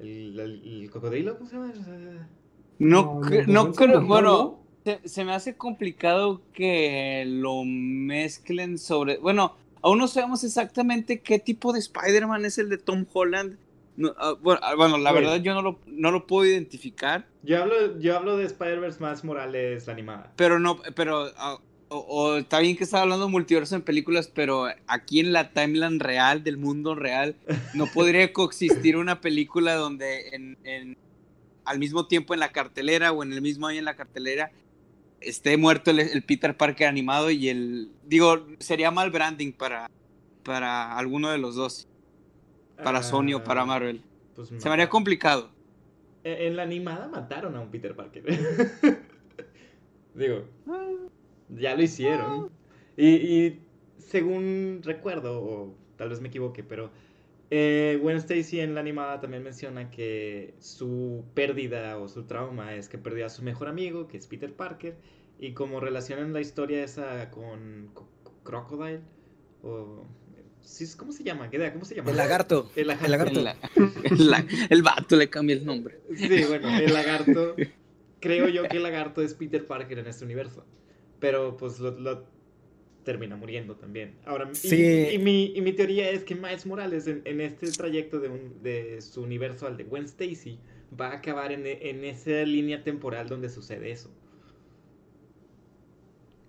El, el- el cocodrilo, ¿cómo se llama? O sea, No, No, cre- no, no no, creo, no, bueno, no. se, se me hace complicado que lo mezclen sobre, bueno, aún no sabemos exactamente qué tipo de Spider-Man es el de Tom Holland. No, ah, bueno, ah, bueno, la verdad yo no lo, no lo puedo identificar, Yo hablo, yo hablo de Spider-Verse más Morales, la animada. pero no, pero, ah, o, o está bien que estaba hablando de multiverso en películas, pero aquí en la timeline real, del mundo real, no podría coexistir una película donde en, en- al mismo tiempo en la cartelera o en el mismo año en la cartelera esté muerto el, el Peter Parker animado y el digo sería mal branding para para alguno de los dos para Sony o para Ah, Marvel. pues, se me haría complicado. En en la animada mataron a un Peter Parker. Digo, ya lo hicieron. Y, y según recuerdo, o tal vez me equivoque, pero eh, Gwen Stacy en la animada también menciona que su pérdida o su trauma es que perdió a su mejor amigo, que es Peter Parker, y como relacionan la historia esa con Co- Co- Crocodile, o... ¿Cómo se llama? ¿Qué idea? ¿Cómo se llama? El lagarto. El lagarto. El lagarto. el, la- el la- el vato le cambia el nombre Sí, bueno, el lagarto. Creo yo que el lagarto es Peter Parker en este universo. Pero pues lo, lo termina muriendo también. Ahora, y- Sí. y, mi, y mi teoría es que Miles Morales en, en este trayecto de, un- de su universo al de Gwen Stacy va a acabar en, en esa línea temporal donde sucede eso.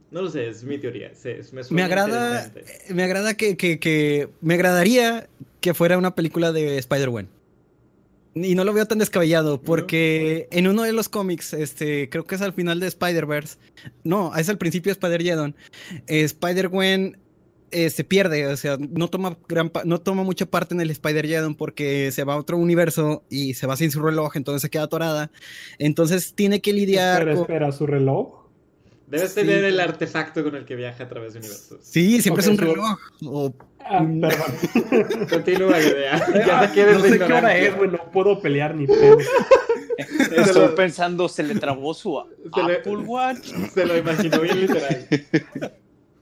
No lo sé, es mi teoría. se- me, agrada, me agrada que, que, que- me agradaría que fuera una película de Spider-Man. Y no lo veo tan descabellado, porque en uno de los cómics, este, creo que es al final de Spider-Verse, no, es al principio de Spider-Geddon, eh, Spider-Gwen eh, se pierde, o sea, no toma, gran no toma mucha parte en el Spider-Geddon porque se va a otro universo y se va sin su reloj, entonces se queda atorada. Entonces tiene que lidiar Espera, con... espera, su reloj. Debes sí. tener el artefacto con el que viaja a través de universos. Sí, siempre es un su- reloj. o- Ah, Mm. perdón. Continúa, idea. Ya te quieres no sé qué hora es, güey, no puedo pelear ni pedo. estoy pensando se le trabó su Se le- Apple Watch Se lo imaginó bien literal.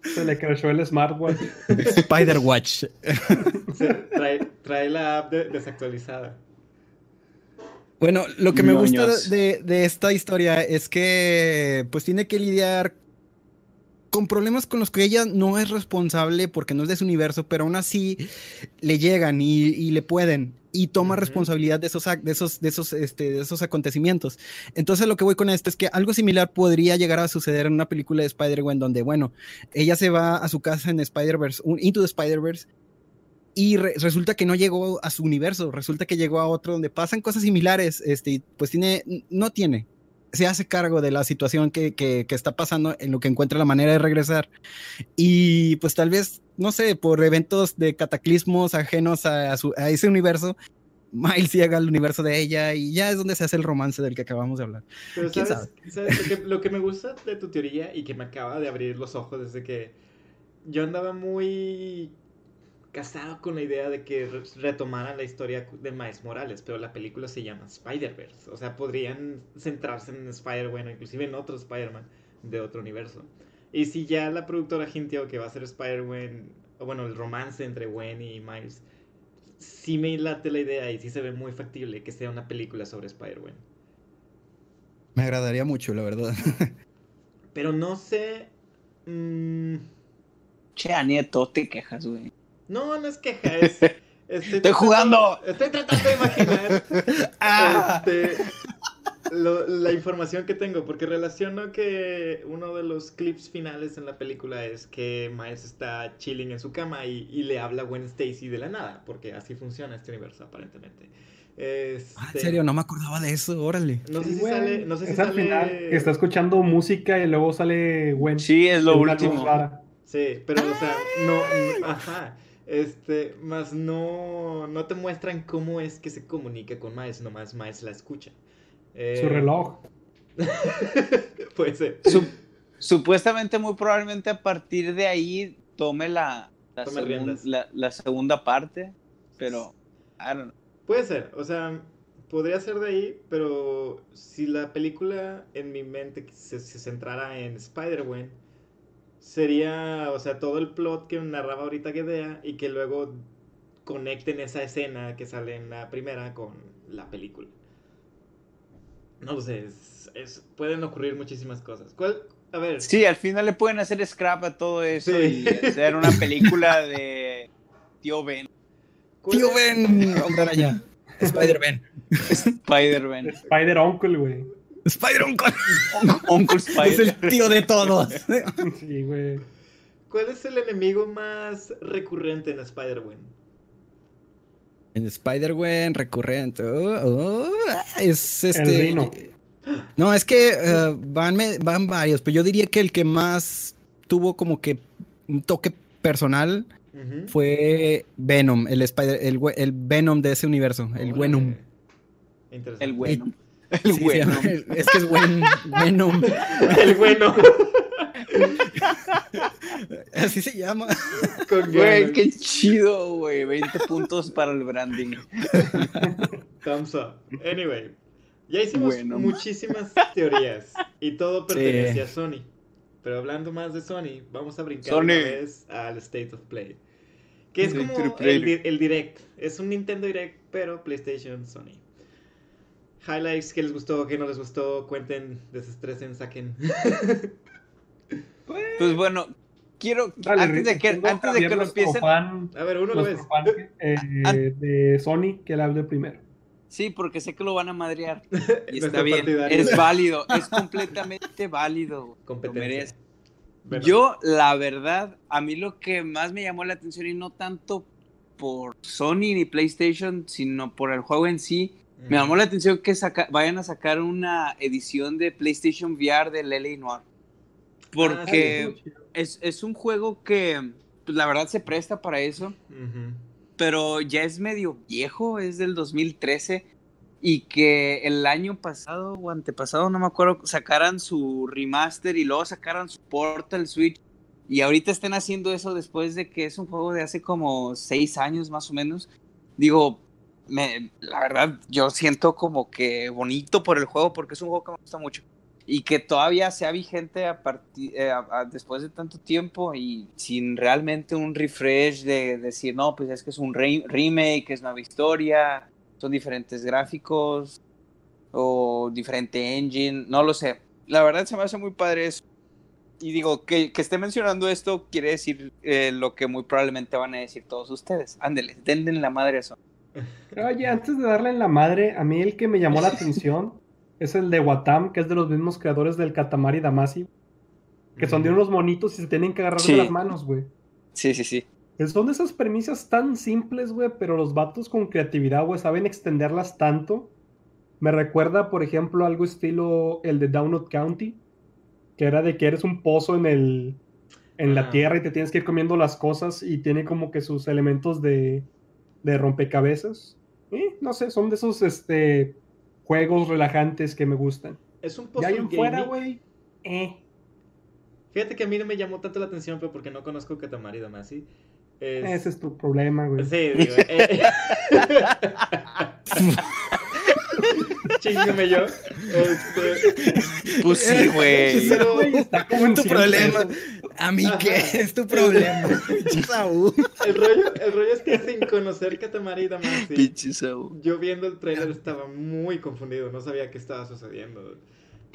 Se le crashó el smartwatch. Spider-Watch. Se- trae, trae la app de- desactualizada. Bueno, lo que me gusta de, de esta historia es que pues tiene que lidiar con problemas con los que ella no es responsable porque no es de su universo, pero aún así le llegan y, y le pueden y toma responsabilidad de esos, de esos, de esos, este, de esos acontecimientos. Entonces lo que voy con esto es que algo similar podría llegar a suceder en una película de Spider-Man donde, bueno, ella se va a su casa en Spider-Verse, Into the Spider-Verse, y re- resulta que no llegó a su universo, resulta que llegó a otro donde pasan cosas similares, este, pues tiene, no tiene, se hace cargo de la situación que, que, que, está pasando en lo que encuentra la manera de regresar. Y pues tal vez, no sé, por eventos de cataclismos ajenos a, a, su, a ese universo, Miles llega al universo de ella y ya es donde se hace el romance del que acabamos de hablar. Pero ¿sabes, sabe? ¿sabes? Lo, que, lo, que, me gusta de tu teoría y que me acaba de abrir los ojos desde que yo andaba muy casado con la idea de que retomaran la historia de Miles Morales, pero la película se llama Spider-Verse. O sea, podrían centrarse en Spider-Man o inclusive en otro Spider-Man de otro universo. Y si ya la productora hintió que va a ser Spider-Man, o bueno, el romance entre Gwen y Miles, sí me late la idea y sí se ve muy factible que sea una película sobre Spider-Man. Me agradaría mucho, la verdad. Pero no sé... Mmm... Che, Nieto, te quejas, güey. No, no es queja, es. Estoy, estoy jugando. Estoy tratando de imaginar ah. este, lo, la información que tengo, porque relaciono que uno de los clips finales en la película es que Miles está chilling en su cama y, y le habla a Gwen Stacy de la nada, porque así funciona este universo aparentemente. Este, ah, en serio, no me acordaba de eso, órale. No sé si bueno, sale. No sé si es sale... al final, que está escuchando música y luego sale Gwen. Sí, es lo último. Sí, pero, o sea, no. Ajá. Este, más no, no te muestran cómo es que se comunica con Miles, nomás Miles la escucha. Eh... Su reloj. Puede ser. Sup supuestamente, muy probablemente a partir de ahí tome la, la, tome segun la, la segunda parte, pero I don't know. Puede ser, o sea, podría ser de ahí, pero si la película en mi mente se, se centrara en Spider-Man, sería, o sea, todo el plot que narraba ahorita Gedea y que luego conecten esa escena que sale en la primera con la película. No sé, es, es, pueden ocurrir muchísimas cosas. ¿Cuál? A ver. Sí, al final le pueden hacer scrap a todo eso sí. y hacer una película de Tío Ben. Tío Ben, hombre araña. Spider-Ben. Spider-Ben. Spider-Uncle, güey. Spider Uncle. Uncle Spider. Es el tío de todos. Sí, güey. ¿Cuál es el enemigo más recurrente en Spider-Man? En Spider-Man recurrente. Oh, oh, es este. El Rino. No, es que uh, van, van varios, pero yo diría que el que más tuvo como que un toque personal uh -huh. fue Venom, el, Spider, el, el, Venom de ese universo, el. Venom. El Venom. El sí, bueno. Es que es buen, Venom. El bueno. Así se llama. Güey, qué chido, güey. 20 puntos para el branding. Thumbs up. Anyway, ya hicimos bueno. muchísimas teorías y todo pertenece sí. a Sony. Pero hablando más de Sony, vamos a brincar Sony. una vez al State of Play. Que es como el, el Direct. Es un Nintendo Direct, pero PlayStation Sony highlights, qué les gustó, qué no les gustó, cuenten, desestresen, saquen. pues bueno, quiero Dale, antes de que antes de que lo empiecen. fan, a ver uno lo ves fan, eh, de Sony que le hable primero. Sí porque sé que lo van a madrear. Y está bien es válido es completamente válido competencia. yo la verdad a mí lo que más me llamó la atención y no tanto por Sony ni PlayStation sino por el juego en sí me llamó la atención que saca, vayan a sacar una edición de PlayStation VR del LA Noir. Porque ah, sí, es, es, un juego que pues, la verdad se presta para eso. Uh -huh. Pero ya es medio viejo, es del 2013. Y que el año pasado o antepasado, no me acuerdo, sacaran su remaster y luego sacaran su Portal Switch. Y ahorita estén haciendo eso después de que es un juego de hace como seis años más o menos. Digo, me, la verdad, yo siento como que bonito por el juego porque es un juego que me gusta mucho y que todavía sea vigente a eh, después de tanto tiempo y sin realmente un refresh de, de decir, no, pues es que es un re remake, es nueva historia, son diferentes gráficos o diferente engine, no lo sé. La verdad se me hace muy padre eso. Y digo, que, que esté mencionando esto quiere decir eh, lo que muy probablemente van a decir todos ustedes. Ándele, denle la madre a eso. Oye, antes de darle en la madre, a mí el que me llamó la atención es el de Watam, que es de los mismos creadores del Katamari Damacy, que son de unos monitos y se tienen que agarrar sí. de las manos, güey. Sí, sí, sí. Son de esas premisas tan simples, güey, pero los vatos con creatividad, güey, saben extenderlas tanto Me recuerda, por ejemplo, algo estilo el de Downut County, que era de que eres un pozo en el en la tierra y te tienes que ir comiendo las cosas y tiene como que sus elementos de, de rompecabezas. Eh, no sé, son de esos este, juegos relajantes que me gustan. Es un Ya puzzle en fuera, güey. Eh. Fíjate que a mí no me llamó tanto la atención, pero porque no conozco Katamari Damacy. Es... Ese es tu problema, güey. Sí, digo, eh, Chíngame yo. Este, Pues sí, güey. Pero- Güey, está como en tu 100 problema. A mí, ¿qué es tu problema? Saúl. el, rollo, el rollo es que sin conocer Katamari Damacy, Pinche Saúl. yo viendo el trailer estaba muy confundido, no sabía qué estaba sucediendo.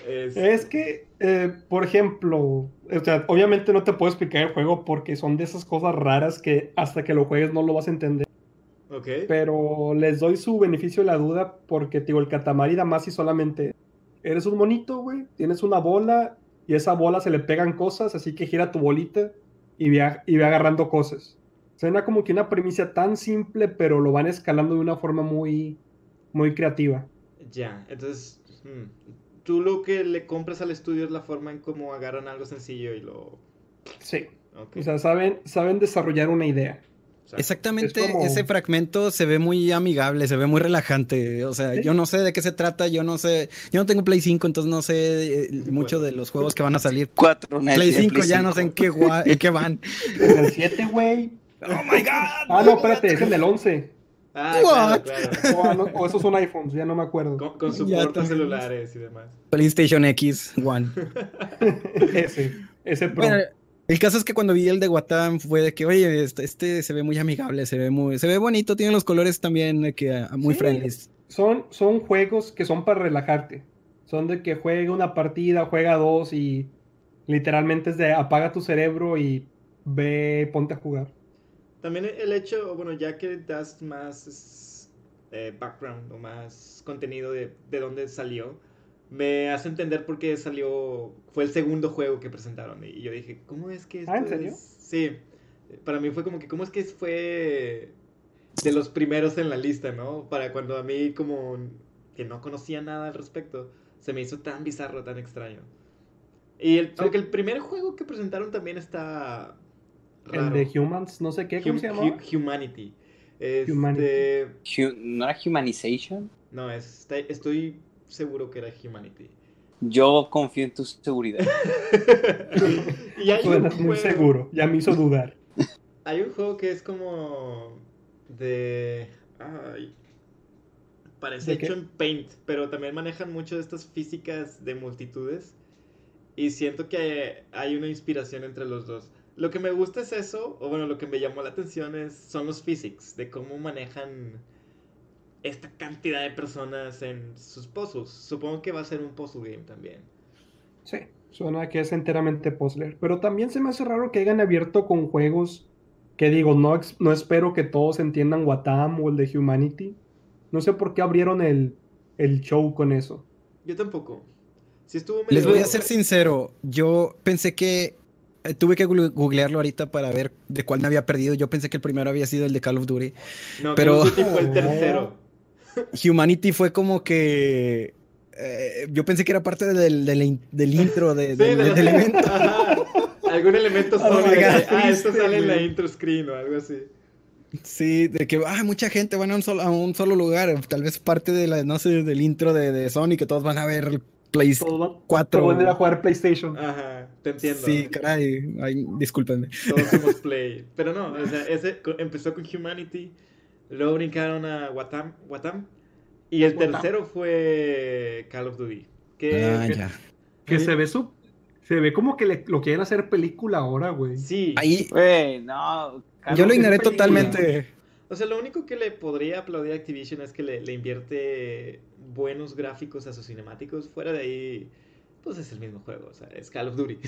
Es, Es que, eh, por ejemplo, o sea, obviamente no te puedo explicar el juego porque son de esas cosas raras que hasta que lo juegues no lo vas a entender. Pero les doy su beneficio de la duda porque, digo, el Katamari Damacy solamente eres un monito, güey. Tienes una bola y esa bola se le pegan cosas, así que gira tu bolita y ve, y ve agarrando cosas. Suena como que una premisa tan simple, pero lo van escalando de una forma muy, muy creativa. Ya, entonces, hmm, tú lo que le compras al estudio es la forma en cómo agarran algo sencillo y lo... Sí. O sea, saben, saben desarrollar una idea. O sea, Exactamente, Es como- ese fragmento se ve muy amigable, se ve muy relajante. O sea, Sí. yo no sé de qué se trata, yo no sé. Yo no tengo Play 5, entonces no sé eh, mucho de los juegos que van a salir. Cuatro Play de 5 ya no sé en qué, gua- en qué van. En el 7, güey. ¡Oh my god! Ah, no, espérate, es en el 11. Ah, claro, What? claro. O, ah, no, o esos son iPhones, ya no me acuerdo. Con, con soporte a celulares y demás. PlayStation X One. ese, ese Pro. Bueno, el caso es que cuando vi el de Watam fue de que, oye, este, este se ve muy amigable, se ve muy, se ve bonito, tiene los colores también de que ah, muy Sí. friendly. son, son juegos que son para relajarte. Son de que juega una partida, juega dos y literalmente es de apaga tu cerebro y ve, ponte a jugar. También el hecho, bueno, ya que das más eh, background o más contenido de, de dónde salió, me hace entender por qué salió, fue el segundo juego que presentaron. Y yo dije, ¿cómo es que esto Ah, ¿en serio? es-?" Sí, para mí fue como que, ¿cómo es que fue de los primeros en la lista, ¿no? Para cuando a mí como que no conocía nada al respecto, se me hizo tan bizarro, tan extraño. Y el, aunque el primer juego que presentaron también está El raro. de Humans, no sé qué, ¿cómo Hum- se llama? Hu- Humanity. Este, Humanity. Hu- ¿No era Humanization? No, es- estoy seguro que era Humanity. Yo confío en tu seguridad. y hay un, Suenas muy juego, seguro, ya me hizo dudar. hay un juego que es como de... Ay, parece ¿De qué? hecho en Paint, pero también manejan mucho de estas físicas de multitudes. Y siento que hay una inspiración entre los dos. Lo que me gusta es eso, o bueno, lo que me llamó la atención es, son los physics, de cómo manejan esta cantidad de personas en sus puzzles. Supongo que va a ser un puzzle game también. Sí, suena que es enteramente puzzler. Pero también se me hace raro que hayan abierto con juegos que digo, no, no espero que todos entiendan Watam o el de Humanity. No sé por qué abrieron el, el show con eso. Yo tampoco. Si estuvo Les voy a ser sincero, yo pensé que eh, tuve que googlearlo ahorita para ver de cuál me había perdido. Yo pensé que el primero había sido el de Call of Duty. No, pero- Call of Duty fue el tercero. Humanity fue como que eh, yo pensé que era parte del, del del intro de, Sí, del- de la- del evento. Ajá. Algún elemento Oh que, God, ah, esto sale en la intro screen o algo así. Sí, de que ah, mucha gente van a un, solo, a un solo lugar. Tal vez parte de la, no sé, del intro de, de Sony que todos van a ver Play Todos van- Cuatro. todos van a jugar PlayStation. Ajá, te entiendo. Sí, caray, ay, discúlpenme. Todos somos Play. Pero no, o sea, ese empezó con Humanity, luego brincaron a Watam, Watam y el Watam. tercero fue Call of Duty. Que, Ah, que- ya. Que se ve su, se ve como que le- lo quieren hacer película ahora, güey. Sí, Ahí Güey, no. yo lo ignoré totalmente. o sea, lo único que le podría aplaudir a Activision es que le, le invierte buenos gráficos a sus cinemáticos. Fuera de ahí, pues es el mismo juego, o sea, es Call of Duty.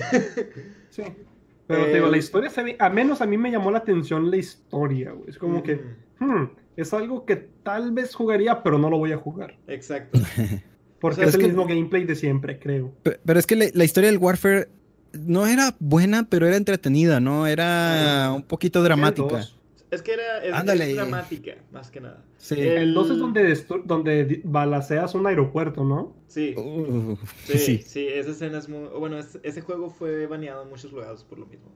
Sí. Pero te digo, Eh, la historia se ve, a menos a mí me llamó la atención la historia, güey. Es como que, Mm, hmm, es algo que tal vez jugaría, pero no lo voy a jugar. Exacto. Porque O sea, es es el que- mismo gameplay de siempre, creo. Pe- Pero es que la, la historia del Warfare no era buena, pero era entretenida, ¿no? Era un poquito dramática. Es que era es, Ándale. es dramática, más que nada. Sí. El 2 es donde, destru- donde balaceas un aeropuerto, ¿no? Sí, Uh, sí, sí, sí. esa escena es muy... Bueno, es- ese juego fue baneado en muchos lugares por lo mismo.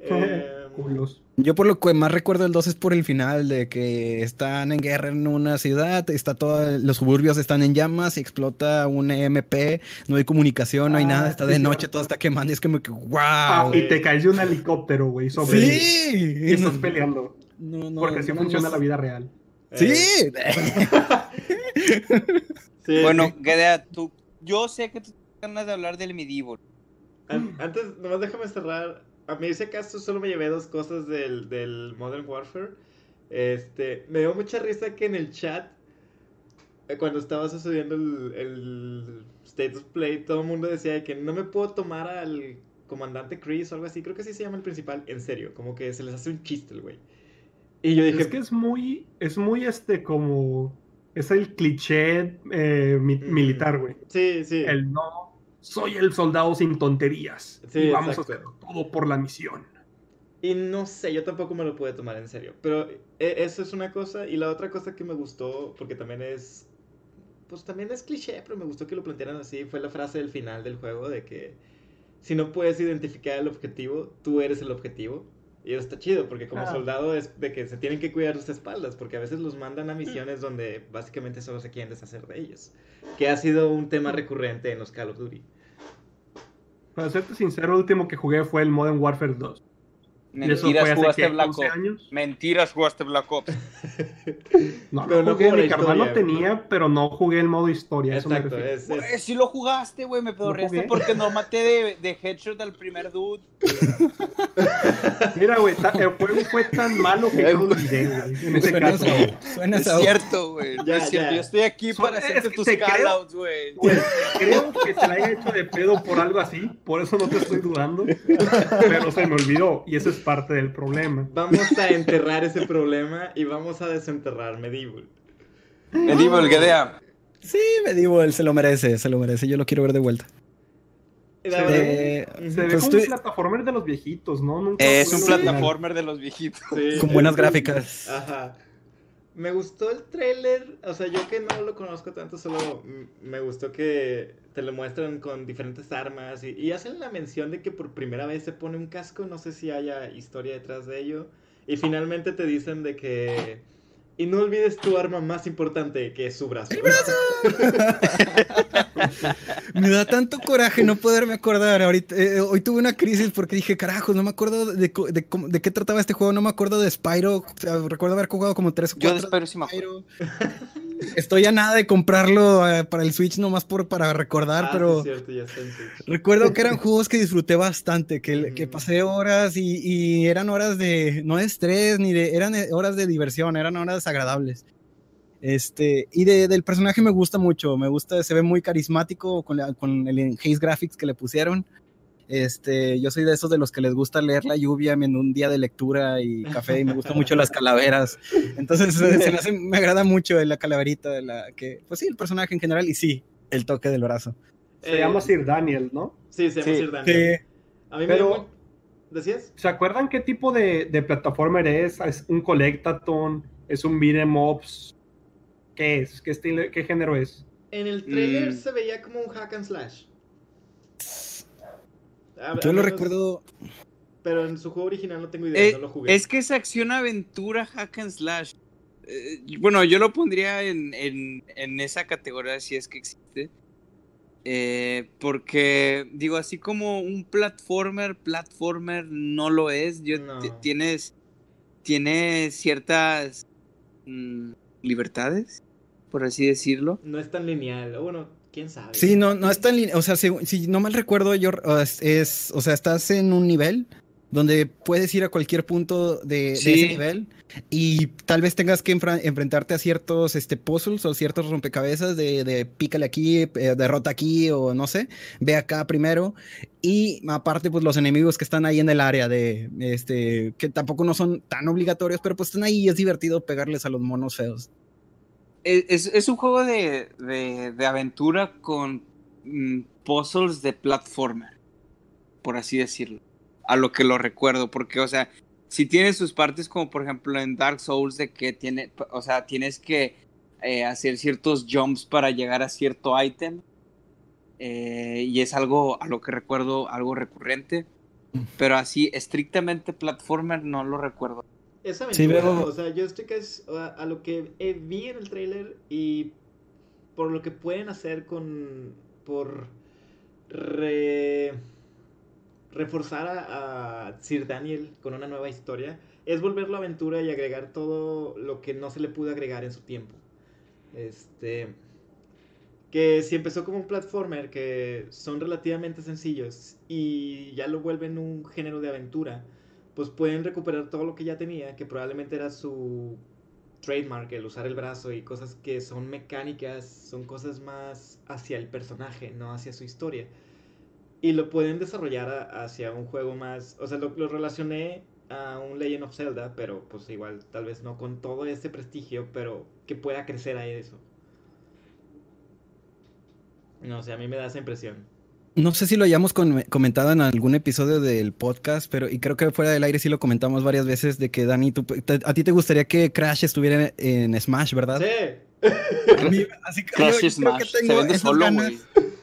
Eh. Yo por lo que más recuerdo del 2 es por el final, de que están en guerra en una ciudad, está todo, los suburbios están en llamas, y explota un EMP, no hay comunicación, no hay Ah, nada, está de sí. noche, todo está quemando, y es como que wow. Ah, y te caes de un helicóptero, güey, sobre sí. Y estás peleando. No, no, Porque así no, funciona no, la vida real. eh, Sí. sí, Bueno, sí. Gedea, tú, yo sé que tú tienes ganas de hablar del medieval. An- Antes, nomás déjame cerrar. A mí, si acaso, solo me llevé dos cosas del, del Modern Warfare. Este, me dio mucha risa que en el chat, eh, cuando estaba sucediendo el, el State of Play, todo el mundo decía de que no me puedo tomar al comandante Chris o algo así. Creo que así se llama el principal, en serio. Como que se les hace un chiste el güey. Y yo dije, Es que es muy, es muy este como, es el cliché eh, mi- Mm. militar, güey. sí, sí. El no, soy el soldado sin tonterías. Sí, y vamos exacto. a hacer todo por la misión. Y no sé, yo tampoco me lo pude tomar en serio. Pero eh, eso es una cosa. Y la otra cosa que me gustó, porque también es. Pues también es cliché, pero me gustó que lo plantearan así. Fue la frase del final del juego de que si no puedes identificar el objetivo, tú eres el objetivo. Y eso está chido, porque como Ah. soldado es de que se tienen que cuidar sus espaldas, porque a veces los mandan a misiones donde básicamente solo se quieren deshacer de ellos. Que ha sido un tema recurrente en los Call of Duty. Para serte sincero, el último que jugué fue el Modern Warfare 2. Eso Mentiras, jugaste ¿qué? Black 11 Ops. Mentiras, jugaste Black Ops. No, Pero no no jugué, mi carnal lo tenía, pero no jugué el modo historia. eso me Exacto, refiero. es, es- si lo jugaste, güey, me pedorreaste porque no maté de, de headshot al primer dude. Mira, güey, el juego fue tan malo que yo lo olvidé, güey. En ese Suena caso. eso, suena Es eso. cierto, güey. no es cierto. Yo estoy aquí So- para hacerte tus te callouts, güey. Creo que se la haya hecho de pedo por algo así, por eso no te estoy dudando. Pero se me olvidó, y eso es parte del problema. Vamos a enterrar ese problema y vamos a desenterrar Medieval. Medieval, Gedea. Sí, Medieval se lo merece, se lo merece, yo lo quiero ver de vuelta. Eh. Se ve Pues como tú- un plataformer de los viejitos, ¿no? Nunca Es un plataformer de los viejitos. Sí, Con buenas es- gráficas. Ajá. Me gustó el trailer, o sea, yo que no lo conozco tanto, solo me gustó que te lo muestran con diferentes armas y, y hacen la mención de que por primera vez se pone un casco, no sé si haya historia detrás de ello. Y finalmente te dicen de que... Y no olvides tu arma más importante, que es su brazo. Me da tanto coraje no poderme acordar. Ahorita, eh, hoy tuve una crisis porque dije, carajos, no me acuerdo de, de cómo- de qué trataba este juego, no me acuerdo de Spyro. O sea, recuerdo haber jugado como tres o Yo cuatro. de Spyro sí me acuerdo. Spyro. Estoy a nada de comprarlo eh, para el Switch nomás por, para recordar, Ah, pero es cierto, ya está en Switch. recuerdo que eran juegos que disfruté bastante, que, pasé horas y, y eran horas de, no de estrés, ni de, eran eh, horas de diversión, eran horas agradables. Este, y de- del personaje me gusta mucho, me gusta, se ve muy carismático con, la- con el Haze Graphics que le pusieron. Este, yo soy de esos de los que les gusta leer la lluvia en un día de lectura y café y me gustan mucho las calaveras. Entonces se, se me, hace- me agrada mucho la calaverita, de la que, pues sí, el personaje en general y sí, el toque del brazo. Se Eh, llama Sir Daniel, ¿no? Sí, se llama Sí, Sir Daniel. Sí, A mí me Pero- ¿Decías? ¿Se acuerdan qué tipo de, de plataformer es? ¿Es un collectathon? ¿Es un beat'em ups? ¿Qué es? ¿Qué, estilo, ¿Qué género es? En el trailer Mm. se veía como un hack and slash. A- yo a lo menos- recuerdo, Pero en su juego original no tengo idea, Eh, no lo jugué. es que es acción-aventura hack and slash. Eh, bueno, yo lo pondría en, en- en esa categoría si es que existe. Eh, porque, digo, así como un platformer, platformer no lo es. Yo, No. t- tienes, tienes ciertas mm, libertades, por así decirlo. No es tan lineal. o Bueno, quién sabe. Sí, no, no es tan lin- O sea, si, si no mal recuerdo, yo es, o sea, estás en un nivel donde puedes ir a cualquier punto de, ese nivel y tal vez tengas que enfrentarte a ciertos este, puzzles o ciertos rompecabezas de, de pícale aquí, eh, derrota aquí o no sé, ve acá primero y aparte pues los enemigos que están ahí en el área de este que tampoco no son tan obligatorios, pero pues están ahí y es divertido pegarles a los monos feos. Es, es- es un juego de, de- de aventura con mm, puzzles de platformer, por así decirlo. A lo que lo recuerdo, porque, o sea, sí tiene sus partes como por ejemplo en Dark Souls de que tiene, o sea, tienes que eh, hacer ciertos jumps para llegar a cierto ítem. eh, y es algo a lo que recuerdo algo recurrente. Pero así, estrictamente platformer, no lo recuerdo. Es Sí, aventura, veo- o sea, yo estoy que es a, a lo que eh, vi en el tráiler y por lo que pueden hacer con por re- reforzar a, a Sir Daniel con una nueva historia es volverlo aventura y agregar todo lo que no se le pudo agregar en su tiempo. Este que si empezó como un platformer que son relativamente sencillos y ya lo vuelven un género de aventura, pues pueden recuperar todo lo que ya tenía, que probablemente era su trademark, el usar el brazo y cosas que son mecánicas, son cosas más hacia el personaje, no hacia su historia. Y lo pueden desarrollar hacia un juego más, o sea, lo, lo relacioné a un Legend of Zelda, pero pues igual, tal vez no con todo ese prestigio, pero que pueda crecer a eso. No sé, a mí me da esa impresión. No sé si lo hayamos comentado en algún episodio del podcast, pero y creo que fuera del aire sí lo comentamos varias veces de que Dani, tú- te- a ti te gustaría que Crash estuviera en, en Smash, ¿verdad? Sí. A mí- así que Crash yo- yo Smash, creo que se tengo vende esas solo, ganas-.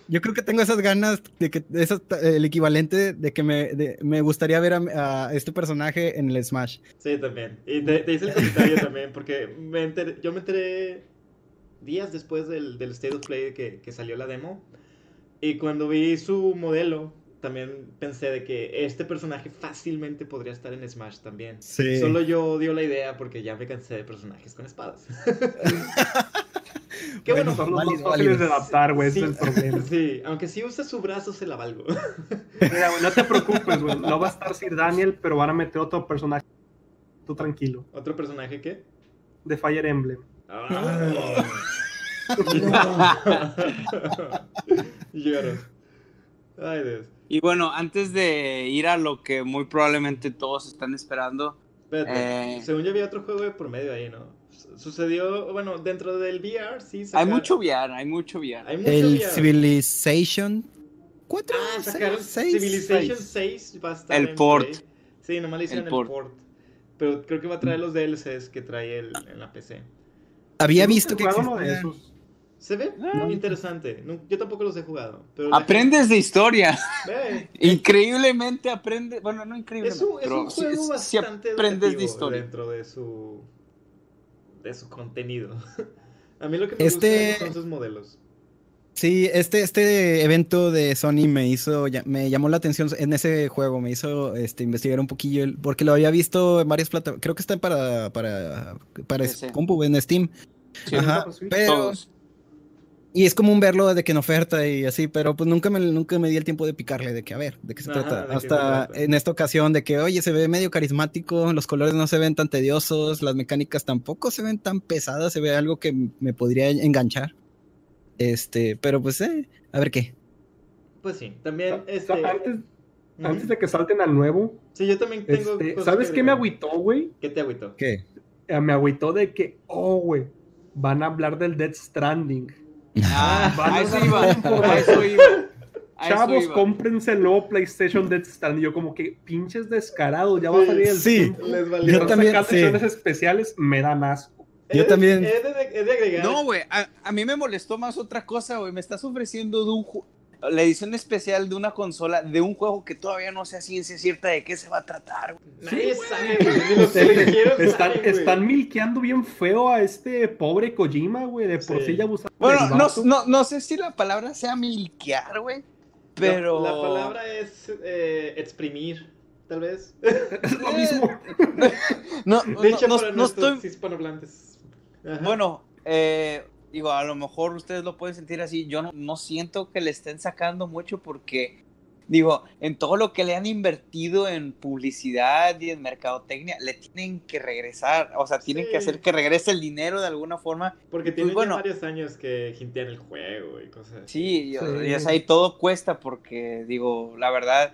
Yo creo que tengo esas ganas de que esas- el equivalente de que me, de- me gustaría ver a, a este personaje en el Smash. Sí, también. Y te, te hice el comentario también, porque me enteré- yo me enteré días después del, del State of Play que, que salió la demo. Y cuando vi su modelo, también pensé de que este personaje fácilmente podría estar en Smash también. Sí. Solo yo odio la idea porque ya me cansé de personajes con espadas. Qué bueno. Son los válido, más fáciles de válido. adaptar, güey, Sí, es el problema. sí, aunque si usa su brazo se la valgo. Mira, güey, no te preocupes, güey. No va a estar Sir Daniel, pero van a meter otro personaje. Tú tranquilo. ¿Otro personaje qué? De Fire Emblem. Ah. Lloro. Ay, Dios. Y bueno, antes de ir a lo que muy probablemente todos están esperando, Espérate, Eh. según yo había otro juego de por medio ahí, ¿no? Su- Sucedió, bueno, dentro del VR, sí. hay sacaron- mucho VR, hay mucho VR. Hay mucho El VR. Civilization 4, Ah, sacaron 6, Civilization 6 va a estar El en port. Play. Sí, nomás le hicieron El el port. port. Pero creo que va a traer los DLCs que trae el, en la PC. Había visto que uno de existía- esos. Se ve Ah. interesante. Yo tampoco los he jugado. Pero Aprendes de historia. Increíblemente aprendes. Bueno, no increíblemente. Es un, es un juego bastante aprendes de historia. dentro de su de su contenido. A mí lo que me Este- gusta son sus modelos. Sí, este, este evento de Sony me hizo, ya- me llamó la atención en ese juego, me hizo este, investigar un poquillo, el- porque lo había visto en varias plataformas, creo que está para, para, para compu, en Steam. Sí, Ajá, pero, todos. Y es común verlo de que en oferta y así, pero pues nunca me, nunca me di el tiempo de picarle de que, a ver, ¿de qué se Ajá, trata? ¿de qué se Hasta trata? en esta ocasión de que, oye, se ve medio carismático, los colores no se ven tan tediosos, las mecánicas tampoco se ven tan pesadas, se ve algo que me podría enganchar. Este, pero pues, eh, a ver qué. Pues sí, también este antes, antes de que salten al nuevo, Sí, yo también tengo este, ¿sabes qué me agüitó, güey? ¿Qué te agüitó? ¿Qué? Eh, me agüitó de que, oh, güey, van a hablar del Dead Stranding. Ah, a eso iba. A eso iba. A eso Chavos, iba. cómprense el nuevo PlayStation Dead Stranding. Yo como que pinches descarados, ya va a Sí, salir el sí. Les Yo valió. A también, sí. ediciones especiales, me dan asco. Yo también. He de, he de agregar. No, güey, a, a mí me molestó más otra cosa, güey. Me estás ofreciendo de un ju- la edición especial de una consola de un juego que todavía no sé a ciencia cierta de qué se va a tratar. Nadie Sí, sabe, güey. Los ingenieros Están, saben, güey. están milqueando bien feo a este pobre Kojima, güey. De por Sí. sí ya abusando Bueno, no, no, no sé si la palabra sea milquear, güey. Pero. La, la palabra es eh, exprimir, tal vez. Es lo mismo. No, no, no- para no nuestros estoy. hispanohablantes. Ajá. Bueno, eh, digo, a lo mejor ustedes lo pueden sentir así. Yo no, no siento que le estén sacando mucho porque, digo, en todo lo que le han invertido en publicidad y en mercadotecnia, le tienen que regresar. O sea, tienen Sí. que hacer que regrese el dinero de alguna forma. Porque pues, tienen bueno. varios años que hintean el juego y cosas así. Sí, y- Sí. y o sea, y todo cuesta porque, digo, la verdad,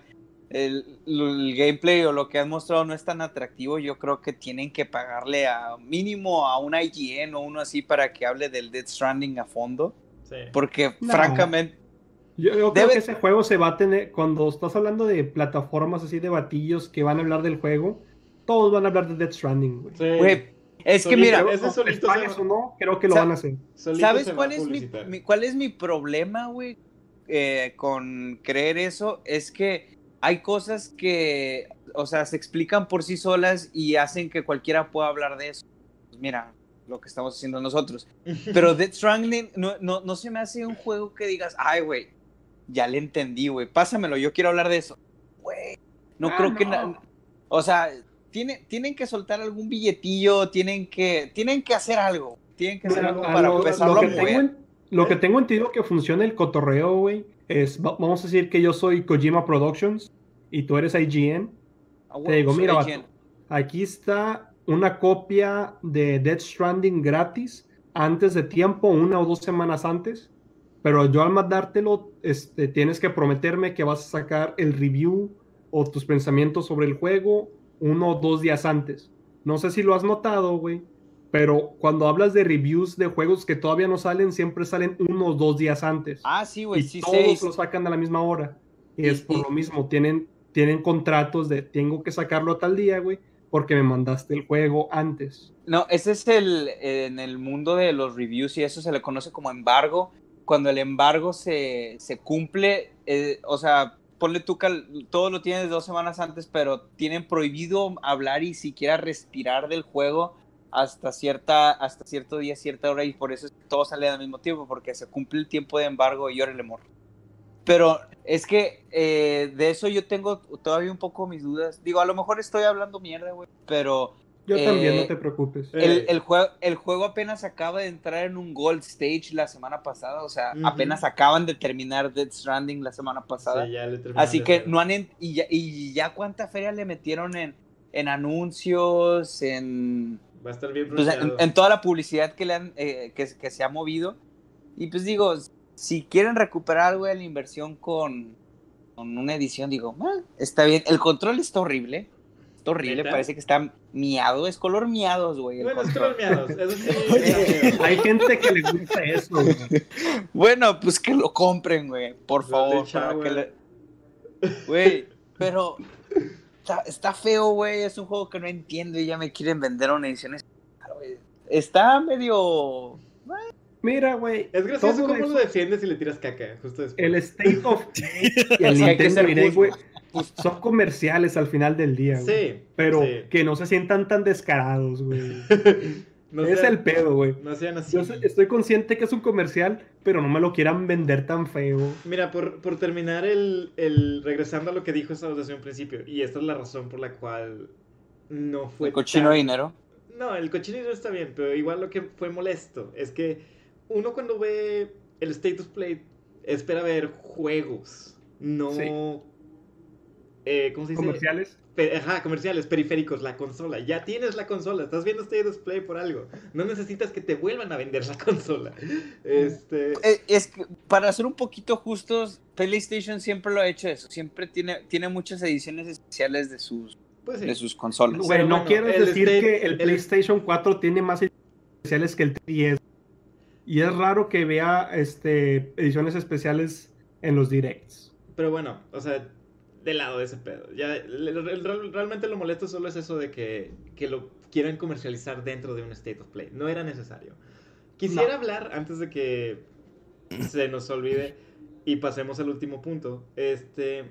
el, el gameplay o lo que han mostrado no es tan atractivo. Yo creo que tienen que pagarle a mínimo a un IGN o uno así para que hable del Dead Stranding a fondo. Sí. Porque, No. francamente, Yo, yo creo Debe- que ese juego se va a tener. Cuando estás hablando de plataformas así de batillos que van a hablar del juego, todos van a hablar de Death Stranding, güey. Sí. Güey, es que mira, ese solito se España va- o no, creo que lo Sa- van a hacer. ¿sabes cuál es mi- cuál es mi problema, güey? eh, con creer eso es que hay cosas que, o sea, se explican por sí solas y hacen que cualquiera pueda hablar de eso. Pues mira, lo que estamos haciendo nosotros. Pero Death Stranding no, no, no se me hace un juego que digas, ay, güey, ya le entendí, güey, pásamelo, yo quiero hablar de eso. Güey, no Ah, creo que... na- O sea, tiene, tienen que soltar algún billetillo, tienen que, tienen que hacer algo. Tienen que hacer algo a para lo, empezarlo lo a que mover. tengo, en- lo que tengo entendido que funciona el cotorreo, güey, es, va- vamos a decir que yo soy Kojima Productions y tú eres IGN. Ah, Te digo, mira, IGN. aquí está una copia de Death Stranding gratis antes de tiempo, una o dos semanas antes. Pero yo al mandártelo, este, tienes que prometerme que vas a sacar el review o tus pensamientos sobre el juego uno o dos días antes. No sé si lo has notado, güey. Pero cuando hablas de reviews de juegos que todavía no salen, siempre salen uno o dos días antes Ah, sí, güey, sí todos lo sacan a la misma hora. Y, Y- es por y- lo mismo, tienen, tienen contratos de tengo que sacarlo a tal día, güey, porque me mandaste el juego antes. No, ese es el, en el mundo de los reviews y eso se le conoce como embargo. Cuando el embargo se, se cumple, eh, o sea, ponle tú todo lo tienes dos semanas antes, pero tienen prohibido hablar y siquiera respirar del juego hasta cierta hasta cierto día, cierta hora y por eso todo sale al mismo tiempo, porque se cumple el tiempo de embargo y órale, morro. Pero es que eh, de eso yo tengo todavía un poco mis dudas. Digo, a lo mejor estoy hablando mierda, güey, pero Yo Eh, también, no te preocupes. Eh, el, el juego, el juego apenas acaba de entrar en un Gold Stage la semana pasada, o sea, Ujú. apenas acaban de terminar Death Stranding la semana pasada. Sí, ya le Así que no han en- y ya, y ya cuánta feria le metieron en, en anuncios, en, Va a estar bien pues, en, toda la publicidad que le han eh, que, que se ha movido. Y pues digo, si quieren recuperar algo de la inversión con, con una edición, digo, "Ah, está bien. El control está horrible. Está horrible, parece que está miado, es color miados, güey. el Bueno, es control. color miados, eso sí. Oye. está feo. Hay gente que le gusta eso, güey. Bueno, pues que lo compren, güey, por favor. para que Shower. le- Güey, pero está, está feo, güey. Es un juego que no entiendo y ya me quieren vender una edición. Está medio. Mira, güey. Es gracioso cómo eso- lo defiendes y le tiras caca justo después. El State of y el Nintendo Direct, güey, pues, son comerciales al final del día, güey. Sí. Pero sí. que no se sientan tan descarados, güey. no es el pedo, güey. No sean así. Yo estoy consciente que es un comercial, pero no me lo quieran vender tan feo. Mira, por, por terminar el, el- regresando a lo que dijo Estados desde un principio, y esta es la razón por la cual no fue El cochino de tan- dinero. No, el cochinero está bien, pero igual lo que fue molesto es que uno cuando ve el Status Play espera ver juegos, no... Sí. Eh, ¿Cómo se dice? Comerciales. Pe- Ajá, comerciales, periféricos, la consola. Ya tienes la consola, estás viendo Status Play por algo. No necesitas que te vuelvan a vender la consola. Este... Eh, Es que, para ser un poquito justos, PlayStation siempre lo ha hecho eso. Siempre tiene, tiene muchas ediciones especiales de sus, Pues sí. de sus consolas. Güey, Pero no bueno, quieres decir State- que el el- PlayStation 4 tiene más especiales que el 3 Y es raro que vea este, ediciones especiales en los directs. Pero bueno, o sea, de lado de ese pedo. Ya, realmente lo molesto solo es eso de que, que lo quieran comercializar dentro de un State of Play. No era necesario. Quisiera No. hablar, antes de que se nos olvide y pasemos al último punto. Este,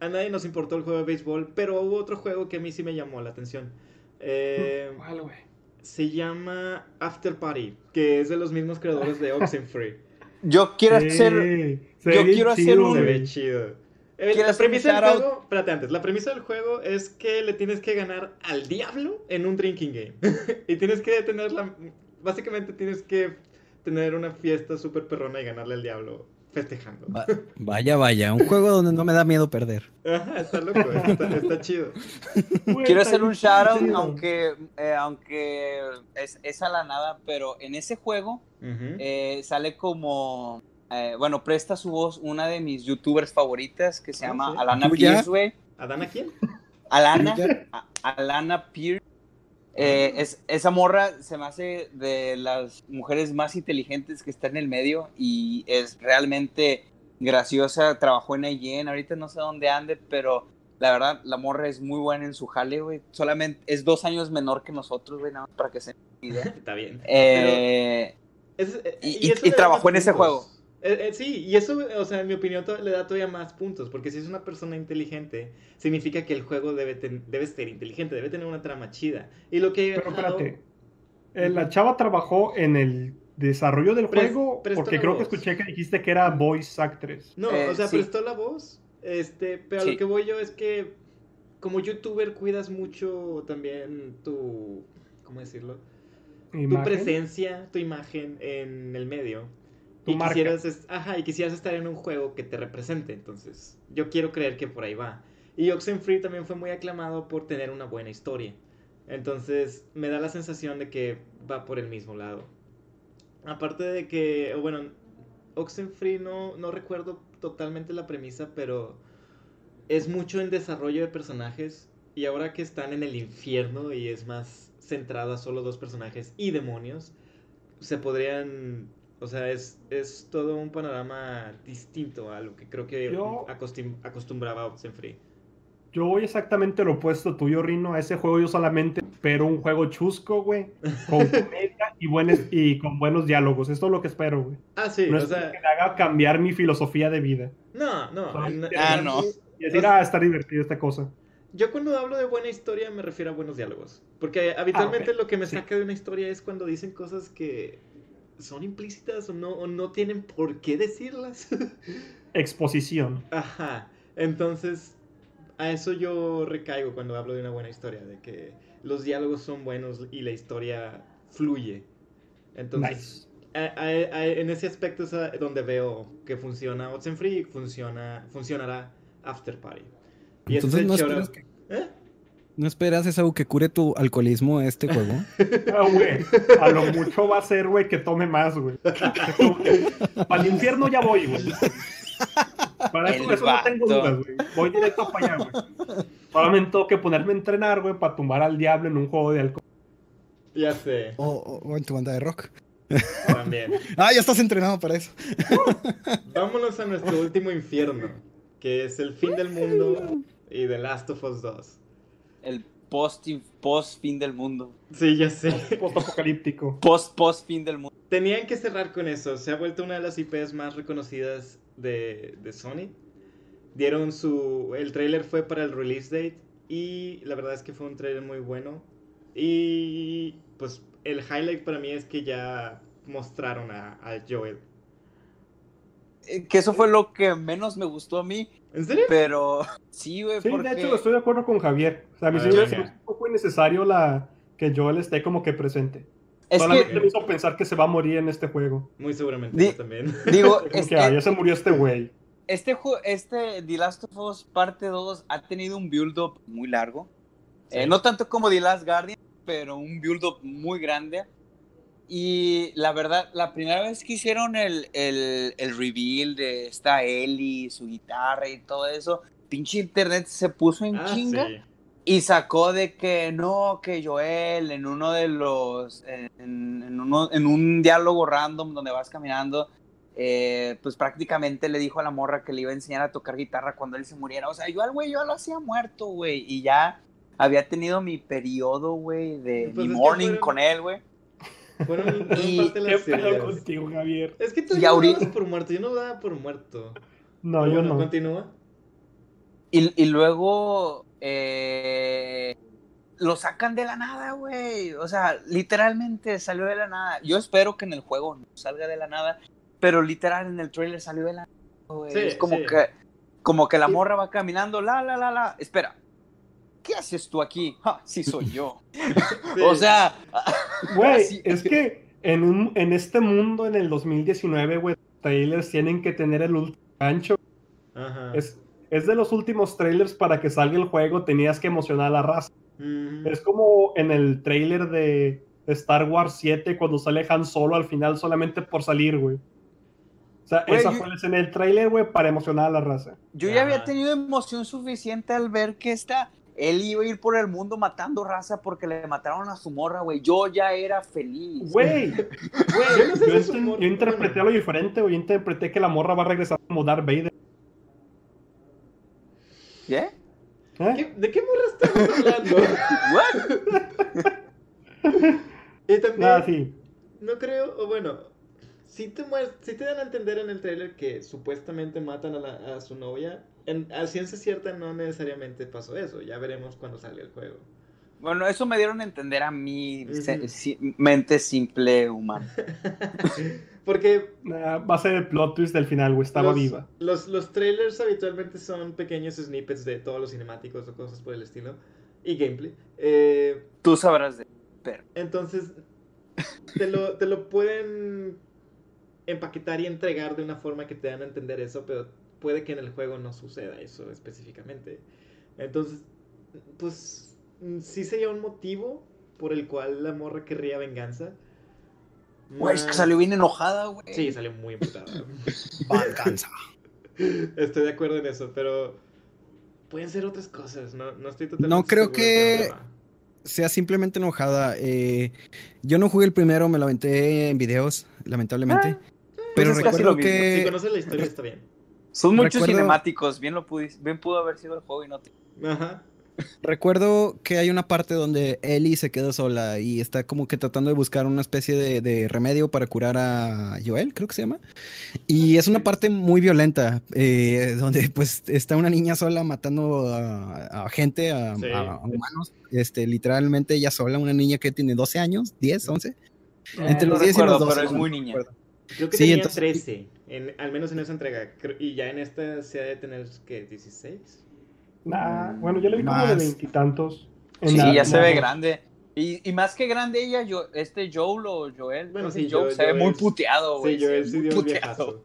a nadie nos importó el juego de béisbol, pero hubo otro juego que a mí sí me llamó la atención. Eh, ¿Cuál, güey? se llama After Party, que es de los mismos creadores de Oxenfree. Yo quiero hacer. yo quiero hacer un- Se ve chido. Eh, ¿Quieres la premisa del juego, espérate antes, la premisa del juego es que le tienes que ganar al diablo en un drinking game. y tienes que tener la, básicamente tienes que tener una fiesta súper perrona y ganarle al diablo festejando. Va- vaya, vaya, un juego donde no me da miedo perder. Ajá, está loco, está, está chido. Quiero hacer un shoutout, aunque, eh, aunque es, es a la nada, pero en ese juego eh, sale como. Eh, bueno, presta su voz una de mis youtubers favoritas que se Ah, llama sí. Alana. Pierce, güey. ¿Adana quién? Alana, Alana Pierce. Eh, es, esa morra se me hace de las mujeres más inteligentes que está en el medio y es realmente graciosa. Trabajó en IGN, ahorita no sé dónde ande, pero La verdad, la morra es muy buena en su jale, güey. Solamente es dos años menor que nosotros, güey, nada más para que se idea. Está bien. Eh, Es- eh, Y- trabajó en ese juego. Eh, eh, sí, y eso, o sea, en mi opinión, le da todavía más puntos, porque si es una persona inteligente, significa que el juego debe, ten- debe ser inteligente, debe tener una trama chida. Y lo que... Pero espérate. Eh, la chava trabajó en el desarrollo del juego porque creo que escuché que dijiste que era voice actress. No, Eh, o sea, sí. prestó la voz, este, pero a Sí. lo que voy yo es que como youtuber cuidas mucho también tu, ¿cómo decirlo? Tu presencia, tu imagen en el medio. Tu y marca. quisieras, ajá, y quisieras estar en un juego que te represente, entonces yo quiero creer que por ahí va. Y Oxenfree también fue muy aclamado por tener una buena historia. Entonces me da la sensación de que va por el mismo lado. Aparte de que, bueno, Oxenfree no, no recuerdo totalmente la premisa, pero es mucho en desarrollo de personajes. Y ahora que están en el infierno y es más centrado a solo dos personajes y demonios, se podrían... O sea, es, es todo un panorama distinto a lo que creo que Yo- acostum- acostumbraba Oxenfree. Yo voy exactamente lo opuesto tuyo, Rino. A ese juego yo solamente espero un juego chusco, güey. Con comedia y, buenos, y con buenos diálogos. Esto es lo que espero, güey. Ah, sí, no o es sea... que me haga cambiar mi filosofía de vida. No, no. Solamente Ah, no. Y decir, ah, está divertido esta cosa. Yo cuando hablo de buena historia me refiero a buenos diálogos. Porque habitualmente Ah, ok. lo que me Sí. saca de una historia es cuando dicen cosas que son implícitas o no, o no tienen por qué decirlas. Exposición. Ajá. Entonces, a eso yo recaigo cuando hablo de una buena historia, de que los diálogos son buenos y la historia fluye. Entonces, Nice. a- a- a- en ese aspecto es a- donde veo que funciona Oxenfree y funciona, funcionará After Party. Y Entonces el no esperas, que, ¿Eh? No esperas eso que cure tu alcoholismo este juego. Ah, güey. A lo mucho va a ser, güey, que tome más, güey. Para el infierno ya voy, güey. Para eso, eso no tengo dudas, güey. Voy directo para allá, güey. Solamente tengo que ponerme a entrenar, güey, para tumbar al diablo en un juego de alcohol. Ya sé, O, o- o en tu banda de rock. también. Ah, ya estás entrenado para eso. Vámonos a nuestro último infierno, que es el fin del mundo y The Last of Us 2. El post, post fin del mundo. Sí, ya sé. Post-apocalíptico. Post, post fin del mundo. Tenían que cerrar con eso. Se ha vuelto una de las IPs más reconocidas de, de Sony. Dieron su... El trailer fue para el release date y la verdad es que fue un trailer muy bueno. Y pues el highlight para mí es que ya mostraron a, a Joel. Eh, Que eso fue lo que menos me gustó a mí, ¿En serio? pero sí, güey, Sí, porque... de hecho, estoy de acuerdo con Javier. O sea, a mí sí me un poco innecesario la... que Joel esté como que presente. es Solamente que, me hizo pensar que se va a morir en este juego. Muy seguramente Di- también. digo, es que, ah, ya se murió este güey. este, ju- este The Last of Us parte 2 ha tenido un build-up muy largo. Sí. Eh, no tanto como The Last Guardian, pero un build-up muy grande. Y la verdad, la primera vez que hicieron el, el, el reveal de esta Ellie, su guitarra y todo eso, pinche internet se puso en Ah, chinga. sí. Y sacó de que no, que Joel en uno de los, en, en uno, en un diálogo random donde vas caminando, eh, pues prácticamente le dijo a la morra que le iba a enseñar a tocar guitarra cuando él se muriera. O sea, yo al güey, yo lo hacía muerto, güey. Y ya había tenido mi periodo, güey, de Pues mi morning fueron- con él, güey. Fueron, fueron Y- parte de ¿Qué pedo contigo, Javier? Es que tú no ahorita- dabas por muerto, yo no daba por muerto. No, yo bueno, no. Continúa. Y, y luego eh, lo sacan de la nada, güey. O sea, literalmente salió de la nada. Yo espero que en el juego no salga de la nada, pero literal en el trailer salió de la nada, güey. Sí, es como sí. que como que la morra va caminando, la, la, la, la. Espera. ¿Qué haces tú aquí? Ja, sí soy yo. Sí. O sea, Güey, es que en, un, en este mundo, en el 2019, güey, trailers tienen que tener el último gancho. Ajá. Es, es de los últimos trailers para que salga el juego, tenías que emocionar a la raza. Es como en el trailer de Star Wars 7 cuando sale Han Solo al final solamente por salir, güey. O sea, esa yo- fue escena del trailer, güey, para emocionar a la raza. yo ya había tenido emoción suficiente al ver que esta él iba a ir por el mundo matando raza porque le mataron a su morra, güey. Yo ya era feliz. Güey, güey, Yo no sé yo, interpreté algo diferente, güey. Yo interpreté que la morra va a regresar como Darth Vader. ¿Qué? ¿Eh? ¿Qué- ¿De qué morra estamos hablando? y también, Ah, sí. no creo, o bueno, si te, muer- sí te dan a entender en el trailer que supuestamente matan a, la- a su novia. En, a ciencia cierta no necesariamente pasó eso, ya veremos cuando salga el juego. Bueno, eso me dieron a entender a si- mente simple humana. Porque Ah, va a ser el plot twist del final, güey. Estaba los, viva. Los, los trailers habitualmente son pequeños snippets de todos los cinemáticos o cosas por el estilo. Y gameplay. Eh, Tú sabrás de... Pero, entonces, te lo, te lo pueden empaquetar y entregar de una forma que te dan a entender eso, pero puede que en el juego no suceda eso específicamente. Entonces, pues, sí sería un motivo por el cual la morra querría venganza. güey, es que salió bien enojada, güey. Sí, salió muy emputada. Venganza. Estoy de acuerdo en eso, pero pueden ser otras cosas, no, no estoy totalmente No creo que- sea simplemente enojada. eh, yo no jugué el primero, me lo aventé en videos, lamentablemente. pero pues es casi recuerdo lo mismo. Si que conoces la historia está bien. Son muchos Recuerdo- cinemáticos, bien lo pudiste, bien pudo haber sido el juego y no te... Ajá. Recuerdo que hay una parte donde Ellie se queda sola y está como que tratando de buscar una especie de, de remedio para curar a Joel, creo que se llama. Y es una parte muy violenta, eh, donde pues está una niña sola matando a, a gente, a, Sí. a humanos, este, literalmente ella sola, una niña que tiene 12 años, 10, 11. Entre no los 10 y los recuerdo, 12. pero es muy niña. acuerdo. Creo que Sí, tenía entonces- 13, en, al menos en esa entrega. Y ya en esta se ha de tener, ¿qué? ¿16? Nah, bueno, yo le vi como de Más. veintitantos. Sí, la- ya se ve grande. Y, y más que grande ella, yo, este Joel o Joel, Bueno, que sí, Joel Joel- se ve Joel muy puteado, güey. Sí, él sí muy dio puteado.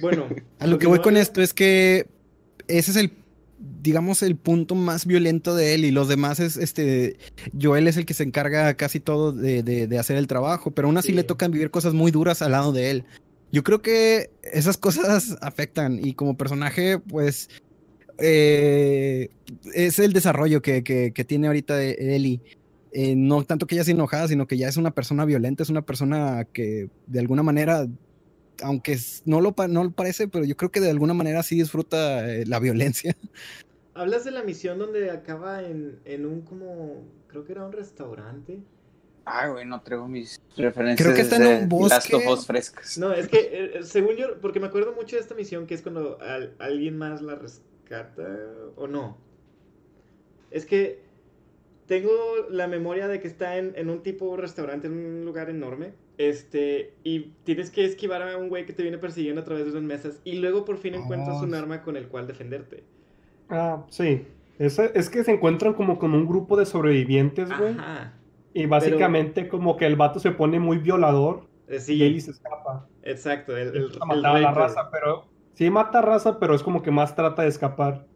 Bueno. A lo que voy con esto es que ese es el, digamos, el punto más violento de él y los demás es, este, Joel es el que se encarga casi todo de, de- de hacer el trabajo, pero aún así Sí. le tocan vivir cosas muy duras al lado de él. Yo creo que esas cosas afectan y como personaje, pues, eh, es el desarrollo que, que- que tiene ahorita Ellie. Eh, no tanto que ella sea enojada, sino que ya es una persona violenta, es una persona que de alguna manera aunque no lo, no lo parece, pero yo creo que de alguna manera sí disfruta eh, la violencia. Hablas de la misión donde acaba en, en un como, creo que era un restaurante. Ay, güey, no traigo mis referencias Creo que está en un bosque. Us frescas. No, es que eh, según yo, porque me acuerdo mucho de esta misión que es cuando al- alguien más la o no. Es que tengo la memoria de que está en, en un tipo restaurante, en un lugar enorme. Este, y tienes que esquivar a un güey que te viene persiguiendo a través de unas mesas. Y luego por fin encuentras Oh. un arma con el cual defenderte. Ah, sí. Es, es que se encuentran como con un grupo de sobrevivientes, güey. Ajá. Y básicamente como que el vato se pone muy violador Eh, y Ellie se escapa. exacto. El, el, Empieza a el matar a la raza, pero... Sí mata raza, pero es como que más trata de escapar.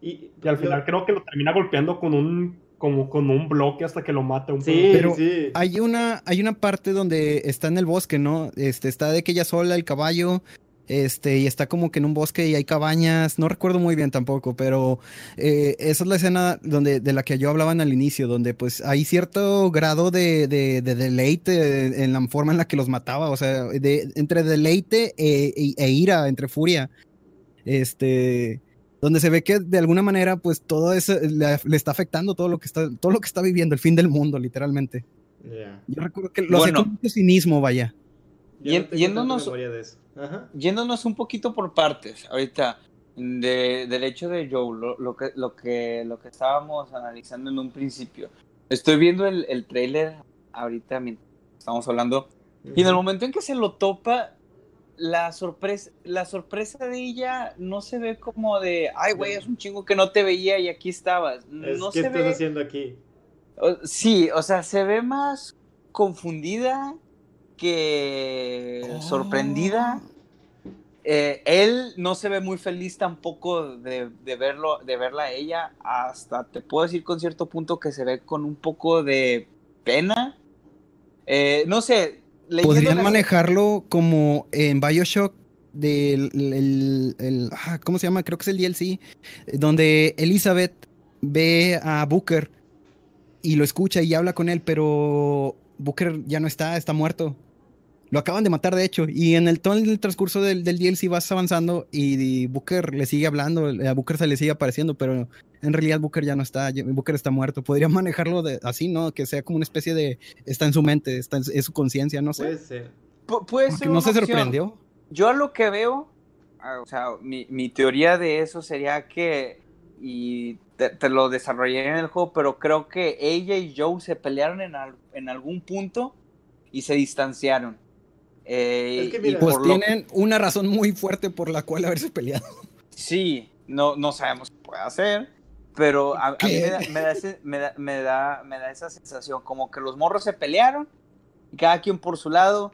Y, Y al final creo que lo termina golpeando con un... Como con un bloque hasta que lo mata un Sí, Pero sí. Hay una, hay una parte donde está en el bosque, ¿no? Este, está de que ella sola, el caballo, este, y está como que en un bosque y hay cabañas, no recuerdo muy bien tampoco, pero eh, esa es la escena donde, de la que yo hablaba al inicio, donde pues hay cierto grado de, de, de deleite en la forma en la que los mataba, o sea, de, entre deleite e, e- e ira, entre furia, este, donde se ve que de alguna manera pues todo eso le, le está afectando todo lo que está, todo lo que está viviendo, el fin del mundo, literalmente. Yo recuerdo que lo hacía Bueno. con mucho cinismo, vaya. Yéndonos- memoria de eso. Ajá. Yéndonos un poquito por partes, ahorita, de- del hecho de Joe, lo, lo que, lo, que, lo que estábamos analizando en un principio. Estoy viendo el, el trailer ahorita mientras estamos hablando, y en el momento en que se lo topa, la sorpresa, la sorpresa de ella no se ve como de, ay, güey, es un chingo que no te veía y aquí estabas. Es, No ¿Qué se estás ve. haciendo aquí? Sí, o sea, se ve más confundida que Oh. sorprendida. Eh, él no se ve muy feliz tampoco de, de verlo, de verla a ella. Hasta te puedo decir con cierto punto que se ve con un poco de pena. Eh, no sé. Podrían manejarlo como en Bioshock del el- el- ah, ¿cómo se llama? Creo que es el DLC, donde Elizabeth ve a Booker y lo escucha y habla con él, pero Booker ya no está, está muerto. Lo acaban de matar, de hecho. Y en el, todo el transcurso del, del DLC vas avanzando y, y Booker le sigue hablando, a Booker se le sigue apareciendo, pero en realidad Booker ya no está, Booker está muerto. Podría manejarlo de, así, ¿no? Que sea como una especie de, está en su mente, está en, es su conciencia, no sé. Puede ser. Pu- puede ser no se opción. sorprendió. Yo a lo que veo, ah, o sea, mi, mi teoría de eso sería que, y te, te lo desarrollé en el juego, pero creo que ella y Joe se pelearon en, al- en algún punto y se distanciaron. Eh, Es que y mira- Pues por lo- tienen una razón muy fuerte por la cual haberse peleado. Sí, no, no sabemos qué puede hacer, pero a, a mí me da, me, da ese- me, da, me, da, me da esa sensación, como que los morros se pelearon, y cada quien por su lado,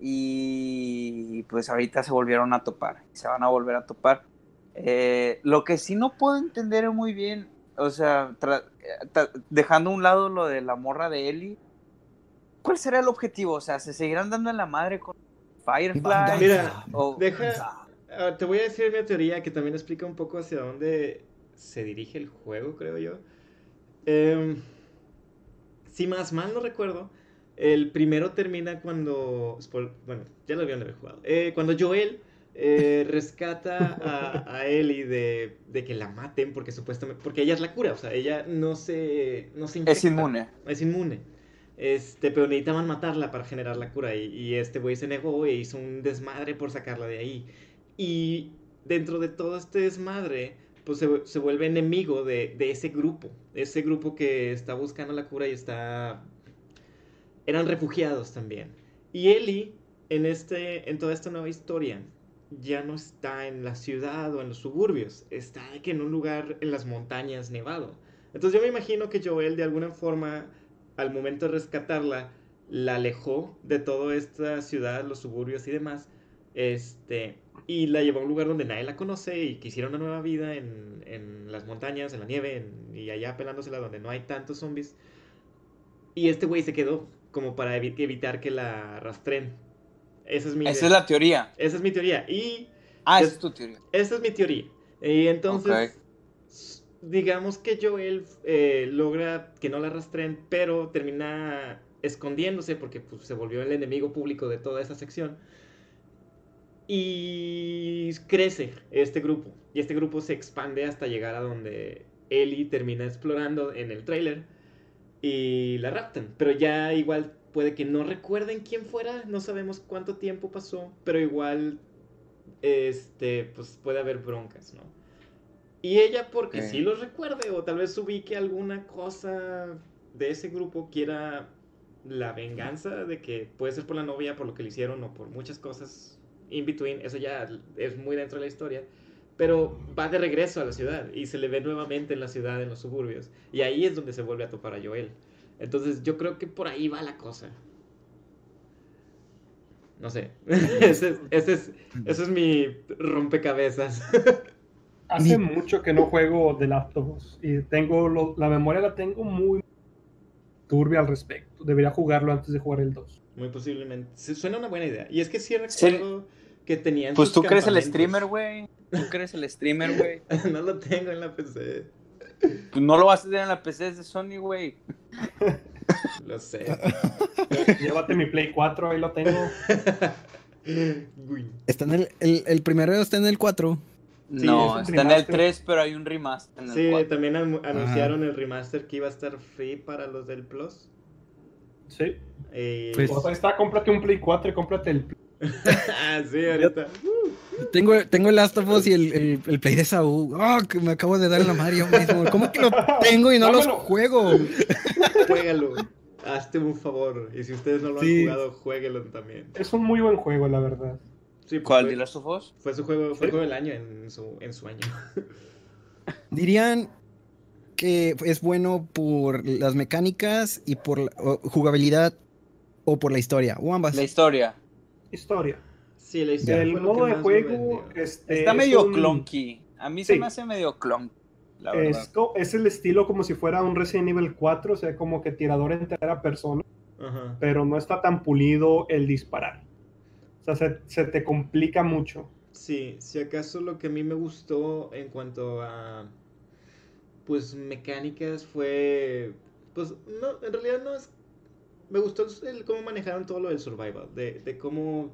y pues ahorita se volvieron a topar, y se van a volver a topar. Eh, lo que sí no puedo entender muy bien, o sea, eh, dejando a un lado lo de la morra de Ellie, ¿cuál será el objetivo? O sea, ¿se seguirán dando en la madre con Firefly? Mira, O- deja- Ah, te voy a decir mi teoría que también explica un poco hacia dónde se dirige el juego, creo yo. Em, si más mal no recuerdo, el primero termina cuando. Bueno, ya lo habían haber jugado. Eh, cuando Joel eh, rescata a, a Ellie de, de que la maten, porque supuestamente. Porque ella es la cura, o sea, ella no se. No se es inmune. Es inmune. Este, pero necesitaban matarla para generar la cura. Y, este güey se negó e hizo un desmadre por sacarla de ahí. Y dentro de todo este desmadre, pues se, se vuelve enemigo de, de ese grupo. Ese grupo que está buscando la cura y está. Eran refugiados también. Y Ellie, en, este, en toda esta nueva historia, ya no está en la ciudad o en los suburbios. Está que en un lugar en las montañas nevado. Entonces yo me imagino que Joel de alguna forma, al momento de rescatarla, la alejó de toda esta ciudad, los suburbios y demás. Este, y la llevó a un lugar donde nadie la conoce y quisiera una nueva vida en, en las montañas, en la nieve en- y allá pelándosela donde no hay tantos zombies. Y este güey se quedó como para evi- evitar que la rastren. Esa es mi Esa idea. es la teoría. Esa es mi teoría. Y Ah, Es- esa es tu teoría. esa es mi teoría. Y entonces. Digamos que Joel eh, logra que no la rastren, pero termina escondiéndose porque pues, se volvió el enemigo público de toda esa sección. Y crece este grupo. Y este grupo se expande hasta llegar a donde Ellie termina explorando en el trailer. Y la raptan. Pero ya igual puede que no recuerden quién fuera. No sabemos cuánto tiempo pasó. Pero igual este, pues puede haber broncas, ¿no? Y ella porque sí los recuerde o tal vez ubique alguna cosa de ese grupo, quiera la venganza de que puede ser por la novia, por lo que le hicieron o por muchas cosas in between, eso ya es muy dentro de la historia, pero va de regreso a la ciudad y se le ve nuevamente en la ciudad, en los suburbios, y ahí es donde se vuelve a topar a Joel. Entonces yo creo que por ahí va la cosa. No sé. ese, es, ese, es, ese es mi rompecabezas. Hace Ni- mucho que no juego The Last of Us y tengo lo- la memoria la tengo muy turbia al respecto. Debería jugarlo antes de jugar el 2. Muy posiblemente. Suena una buena idea. Y es que sí Sí. recuerdo que tenían. Pues sus tú crees el streamer, güey. Tú crees el streamer, güey. no lo tengo en la PC. Pues no lo vas a tener en la PC es de Sony, güey. Lo sé. Llévate mi Play 4, ahí lo tengo. Uy. Está en el, el, el primero está en el 4. Sí, no, es está en el remaster. 3, pero hay un remaster en el Sí, 4. también anu- anunciaron el remaster que iba a estar free para los del Plus. Sí. Eh, Pues- ahí está, cómprate un Play 4 y cómprate el ah, sí, ahorita. Tengo, tengo el Last of Us y el, el, el Play de Saúl. Ah, que me acabo de dar en la madre yo mismo. ¿Cómo que lo tengo y no los juego? Juégalo. Hazte un favor. Y si ustedes no lo han Sí. jugado, jueguelo también. Es un muy buen juego, la verdad. Sí, pues ¿Cuál? fue- ¿De Last of Us? Fue su juego, fue el Sí. juego del año en su, en su año. Dirían que es bueno por las mecánicas y por la o jugabilidad o por la historia, o ambas. La historia. Historia. Sí, la historia El modo de juego este, Está es medio un- clunky. A mí se me hace medio clunky, la verdad. Es, es el estilo como si fuera un Resident Evil 4, o sea, como que tirador en tercera persona, Ajá. pero no está tan pulido el disparar. O sea, se, se te complica mucho. Sí, si acaso lo que a mí me gustó en cuanto a pues mecánicas fue pues no, en realidad no es Me gustó el, cómo manejaron todo lo del survival, de, de cómo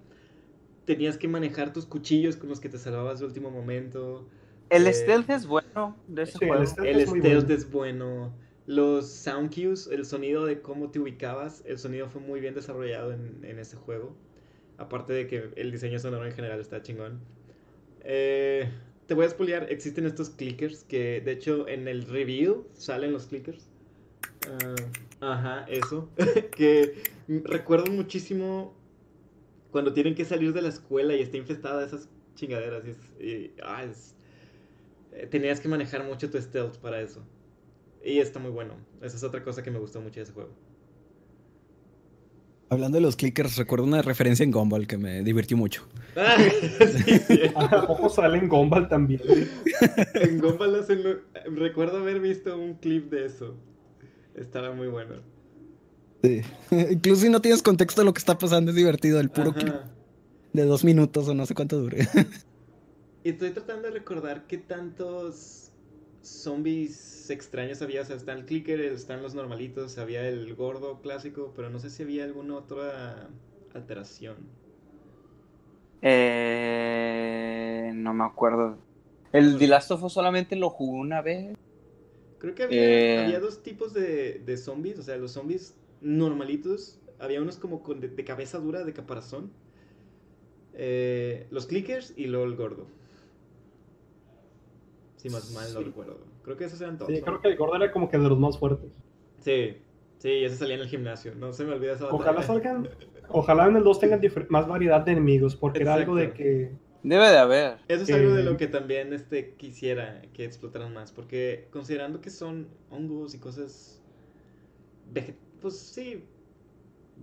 tenías que manejar tus cuchillos con los que te salvabas de último momento. El Eh, stealth es bueno de ese sí, el stealth- El es stealth bueno. es bueno. Los sound cues, el sonido de cómo te ubicabas, el sonido fue muy bien desarrollado en, en ese juego. Aparte de que el diseño sonoro en general está chingón. Eh, te voy a spoilear, existen estos clickers que de hecho en el review salen los clickers. Ah, ajá, eso. que recuerdo muchísimo cuando tienen que salir de la escuela y está infestada esas chingaderas. Y, es- ah, eh, tenías que manejar mucho tu stealth para eso. Y está muy bueno. Esa es otra cosa que me gustó mucho de ese juego. Hablando de los clickers, recuerdo una referencia en Gumball que me divirtió mucho. Ah, sí, sí. ¿A poco sale en Gumball también? En Gumball hacen lo- Recuerdo haber visto un clip de eso. Estaba muy bueno. Sí. Incluso si no tienes contexto de lo que está pasando, es divertido. El puro Ajá. clip de dos minutos o no sé cuánto dure. Y estoy tratando de recordar qué tantos zombies extraños había. O sea, está el clicker, están los normalitos, había el gordo clásico, pero no sé si había alguna otra alteración. Eh, no me acuerdo. El The Last of Us solamente lo jugué una vez. Creo que había, Eh. había dos tipos de, de zombies. O sea, los zombies normalitos. Había unos como con de, de cabeza dura, de caparazón. Eh, los clickers y luego el gordo. Si más mal no Sí. recuerdo. Creo que esos eran todos. Sí, ¿no? creo que el gordo era como que de los más fuertes. Sí, sí, ese salía en el gimnasio. No se me olvida esa Ojalá batalla. salgan, ojalá en el 2 tengan más variedad de enemigos, porque era algo de Exacto. que Debe de haber. Eso es algo de lo que también este, quisiera que explotaran más, porque considerando que son hongos y cosas, pues sí,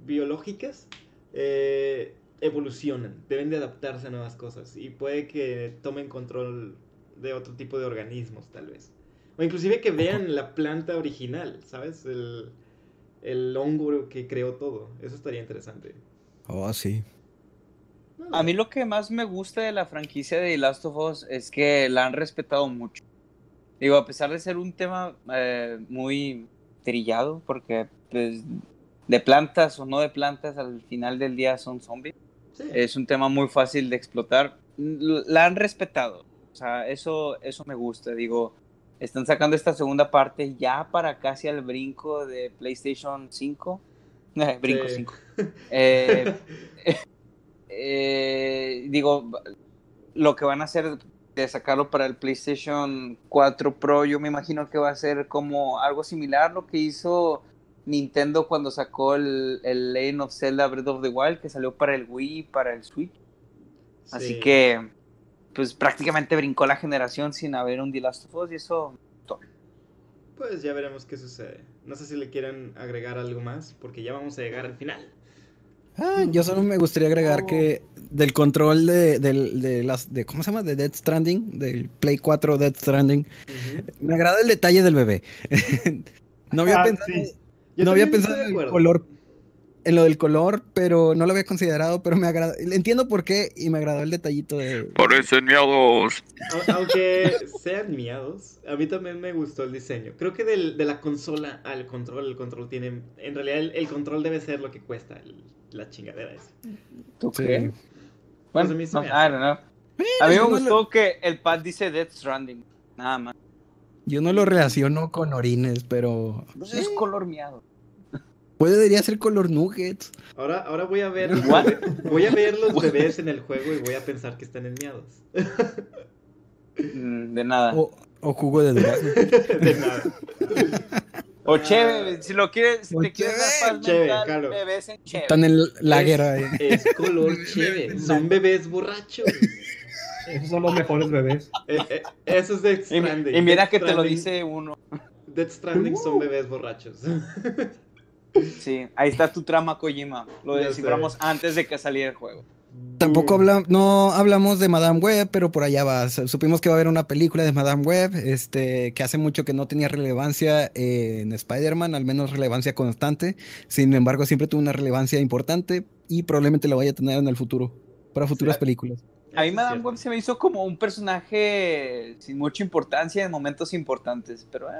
biológicas, eh, evolucionan, deben de adaptarse a nuevas cosas y puede que tomen control de otro tipo de organismos tal vez. O inclusive que vean la planta original, ¿sabes? El, el hongo que creó todo. Eso estaría interesante. Oh, sí. A mí lo que más me gusta de la franquicia de Last of Us es que la han respetado mucho. Digo, a pesar de ser un tema eh, muy trillado, porque pues, de plantas o no de plantas, al final del día son zombies. sí. Es un tema muy fácil de explotar. La han respetado. O sea, eso, eso me gusta. Digo, están sacando esta segunda parte ya para casi al brinco de PlayStation 5. Eh, brinco Sí. 5. Eh, eh, digo, lo que van a hacer de sacarlo para el PlayStation 4 Pro, yo me imagino que va a ser como algo similar lo que hizo Nintendo cuando sacó el, el Legend of Zelda Breath of the Wild, que salió para el Wii y para el Switch. Así Sí. que, pues prácticamente brincó la generación sin haber un The Last of Us y eso... Pues ya veremos qué sucede. No sé si le quieren agregar algo más, porque ya vamos a llegar al final. Ah, yo solo me gustaría agregar Oh. que del control de, del- de las de ¿cómo se llama? de Dead Stranding, del Play 4 Dead Stranding. Me agrada el detalle del bebé. no había Ah, pensado, sí. No había pensado en el color, en lo del color, pero no lo había considerado, pero me agrada. Entiendo por qué y me agradó el detallito de Parecen miados. Aunque sean miados, a mí también me gustó el diseño. Creo que del- de la consola al control, el control tiene... En realidad el, el control debe ser lo que cuesta el- la chingadera esa. ¿Tú Sí. crees? Pues Bueno, a mí no, me I hace. don't know. A mí me yo no gustó que el pad dice Death Stranding, nada más. Yo no lo relaciono con orines, pero Pues es color miado. Podría ser color nuggets. Ahora, ahora voy a ver What? voy a ver los bebés en el juego y voy a pensar que están enmiados. Mm, De nada. O, O, o jugo de durazno. De nada. cheve, si lo quieres, si O te quieres dar cheve. paz Cheve, mental, claro. bebés en cheve. Están en la guerra ahí. Es color chévere. Son bebés borrachos. Esos son los mejores bebés. Eh, eh, eso es Death Stranding. y mira Death que te lo dice uno. Death Stranding son bebés borrachos. Sí, ahí está tu trama, Kojima. Lo desciframos antes de que saliera el juego. Tampoco habla, no hablamos de Madame Web, pero por allá va. Supimos que va a haber una película de Madame Web, este, que hace mucho que no tenía relevancia en Spider-Man, al menos relevancia constante. Sin embargo, siempre tuvo una relevancia importante y probablemente la vaya a tener en el futuro, para futuras Sí. películas. A mí Madame. Web se me hizo como un personaje sin mucha importancia en momentos importantes, pero eh,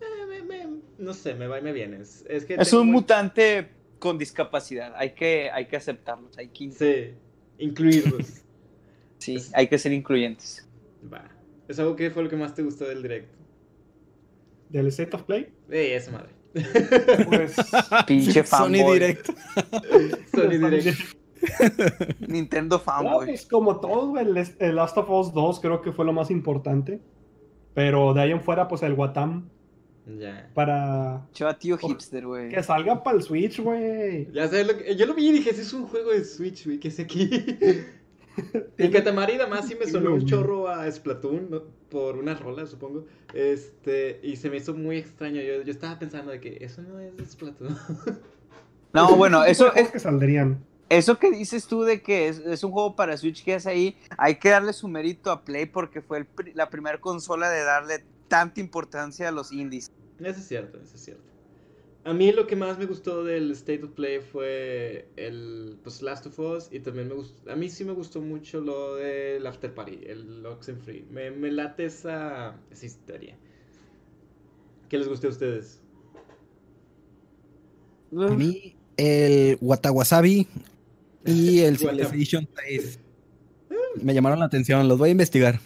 Eh, me, me- no sé, me va y me viene. Es, es que Es un muy- mutante con discapacidad. Hay que, hay que aceptarlos. Hay que, Sí, incluirlos. sí, hay que ser incluyentes. Va. ¿Es algo que fue lo que más te gustó del directo? Del State of Play, Eh, esa madre. pues. Pinche Sony fanboy. Direct. Sony Direct. Nintendo No, fanboy. pues como güey, el, el Last of Us 2 creo que fue lo más importante. Pero de ahí en fuera, pues el Watam Ya. para Chava tío hipster, güey. que salga para el Switch, güey. Ya sabes lo que. Yo lo vi y dije, ese es un juego de Switch, güey, ¿qué es aquí? El Katamari más sí me sonó un chorro a Splatoon, ¿no? por una rola, supongo. Este, y se me hizo muy extraño. Yo, yo estaba pensando de que eso no es Splatoon. No, bueno, eso es, que saldrían. Eso que dices tú de que es, es un juego para Switch que es ahí, hay que darle su mérito a Play porque fue el la primera consola de darle tanta importancia a los indies. Eso es cierto, eso es cierto. A mí lo que más me gustó del State of Play fue el pues, Last of Us y también me gustó, a mí sí me gustó mucho lo del After Party, el Oxenfree. Me, me late esa, esa historia. ¿Qué les gustó a ustedes? A mí, el Watawasabi y el Civilization 6 me llamaron la atención. Los voy a investigar.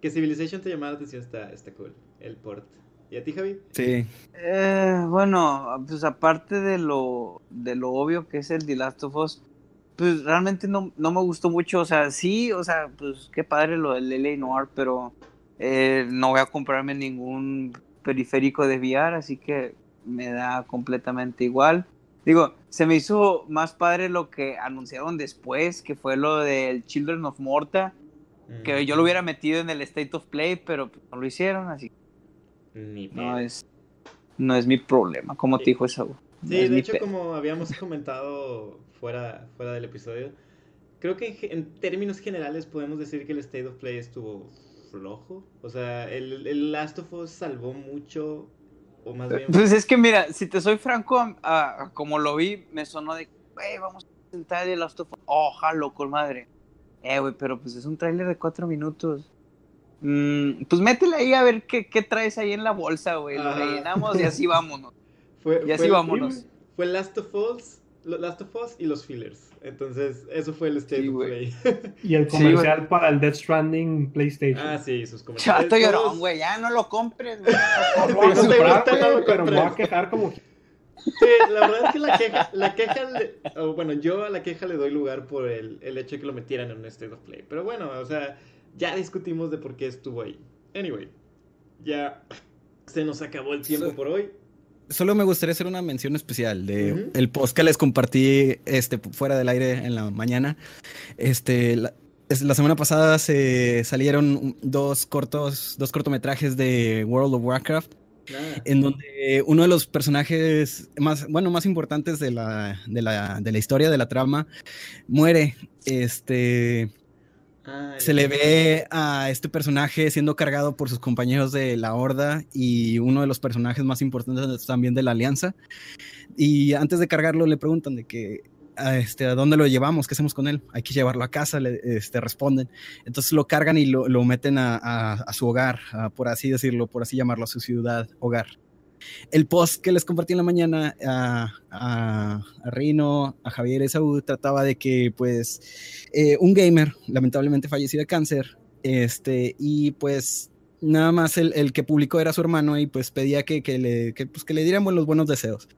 Que Civilization te llamó la atención, está, está cool, el port. ¿Y a ti, Javi? Sí. Eh, bueno, pues aparte de lo, de lo obvio que es el The Last of Us, pues realmente no, no me gustó mucho. O sea, sí, o sea, pues qué padre lo del LA Noir, pero eh, no voy a comprarme ningún periférico de VR, así que me da completamente igual. Digo, se me hizo más padre lo que anunciaron después, que fue lo del Children of Morta, que yo lo hubiera metido en el State of Play, pero pues, no lo hicieron, así Ni no es, no es mi problema, como te Sí. dijo esa. Sí, de hecho, como habíamos comentado fuera, fuera del episodio, creo que en, en términos generales podemos decir que el State of Play estuvo flojo. O sea, el, el Last of Us salvó mucho, o más bien... Pues es que mira, si te soy franco, como lo vi, me sonó de, güey, vamos a sentar el Last of Us. Ojalá, con madre. Eh, güey, pero pues es un tráiler de cuatro minutos. Mm, pues métele ahí a ver qué, qué traes ahí en la bolsa, güey. Lo rellenamos y así vámonos. Fue, Y así fue- vámonos. Fue Last of Us, Last of Us y los fillers. Entonces, eso fue el State Sí, of güey. Play. Y el Sí, comercial para el Death Stranding PlayStation. ah, sí, sus comentarios. Chato llorón, güey, ya no lo compres, güey. No pero me voy a quejar como Sí, la verdad es que la queja, la queja le- o bueno, yo a la queja le doy lugar por el, el hecho de que lo metieran en un State of Play. Pero bueno, o sea, ya discutimos de por qué estuvo ahí. Anyway, ya se nos acabó el tiempo por hoy. Solo me gustaría hacer una mención especial de Ujú. el post que les compartí este, fuera del aire en la mañana. Este, la, la semana pasada se salieron dos cortos, dos cortometrajes de World of Warcraft, En donde uno de los personajes más, bueno, más importantes de la, de la, de la historia, de la trama, muere. Este, Ah, se le ve a este personaje siendo cargado por sus compañeros de la Horda y uno de los personajes más importantes también de la Alianza. Y antes de cargarlo le preguntan de que a, este, a dónde lo llevamos, qué hacemos con él. Hay que llevarlo a casa, le este, responden. Entonces lo cargan y lo, lo meten a, a- su hogar, por así decirlo, por así llamarlo, a su ciudad, hogar. El post que les compartí en la mañana a Rino, a Javier y Saúl trataba de que, pues, eh, un gamer, lamentablemente fallecido de cáncer, este, y pues nada más el, el que publicó era su hermano y pues pedía que, que le, que, pues, que le dieran los buenos deseos.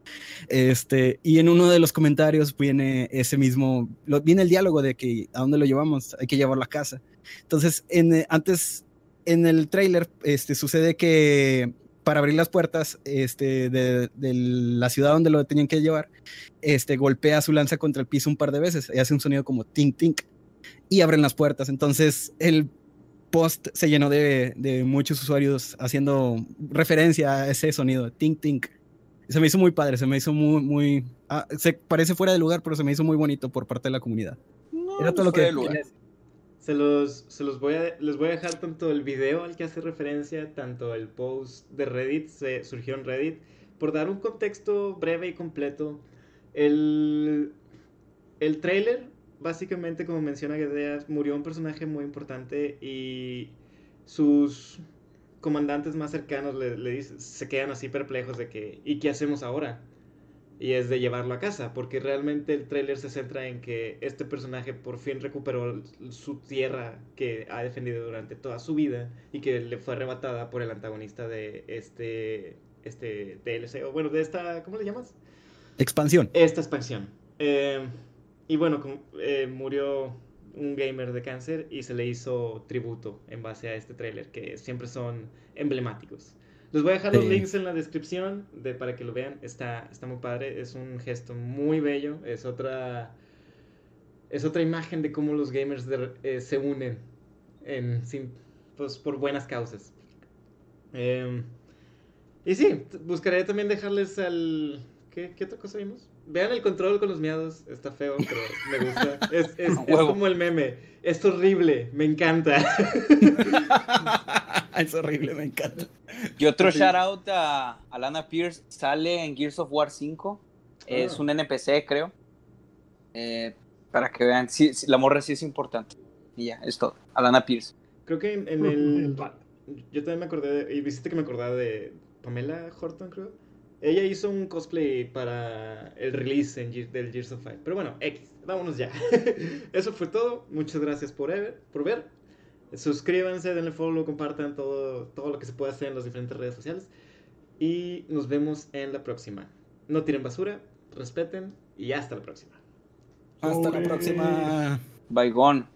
Este, y en uno de los comentarios viene ese mismo, lo- viene el diálogo de que a dónde lo llevamos, hay que llevarlo a casa. Entonces, en, eh, antes, en el tráiler, este, sucede que para abrir las puertas este, de, de la ciudad donde lo tenían que llevar, este, golpea su lanza contra el piso un par de veces y hace un sonido como tink tink y abren las puertas. Entonces el post se llenó de, de muchos usuarios haciendo referencia a ese sonido, tink tink. Se me hizo muy padre, se me hizo muy, muy... ah, se parece fuera de lugar, pero se me hizo muy bonito por parte de la comunidad. No, Era todo lo fuera que... de lugar. Se los, se los voy a, les voy a dejar tanto el video al que hace referencia, tanto el post de Reddit, se surgió en Reddit. Por dar un contexto breve y completo, el, el trailer, básicamente, como menciona Gedeas, murió un personaje muy importante y sus comandantes más cercanos le, le dicen- se quedan así perplejos de que, ¿y qué hacemos ahora? Y es de llevarlo a casa, porque realmente el tráiler se centra en que este personaje por fin recuperó su tierra que ha defendido durante toda su vida y que le fue arrebatada por el antagonista de este, este DLC, o bueno, de esta, ¿cómo le llamas? Expansión. esta expansión. Eh, y bueno, eh, murió un gamer de cáncer y se le hizo tributo en base a este tráiler, que siempre son emblemáticos. Les voy a dejar los Sí. links en la descripción de, para que lo vean. Está, está muy padre, es un gesto muy bello, es otra, es otra imagen de cómo los gamers de- eh, se unen en, sin- pues, por buenas causas. Em, y sí, buscaré también dejarles al... ¿Qué, qué otra cosa vimos? Vean el control con los miados. Está feo, pero me gusta. Es, es- es como el meme. Es horrible, me encanta. es horrible, me encanta. Y otro Sí. shout out a, a Lana Pierce sale en Gears of War 5. Es Ah. un NPC, creo. Eh, para que vean, sí, sí, la morra sí es importante. Y ya, es todo. Alana Pierce. Creo que en, en El. Yo también me acordé, de- y viste que me acordaba de Pamela Horton, creo. Ella hizo un cosplay para el release en Ge- del Gears of Fight. Pero bueno, X, vámonos ya. Eso fue todo. Muchas gracias por ver. Por ver. Suscríbanse, denle follow, compartan todo, todo lo que se puede hacer en las diferentes redes sociales. Y nos vemos en la próxima. No tiren basura, respeten y hasta la próxima. Hasta la próxima. Baigón.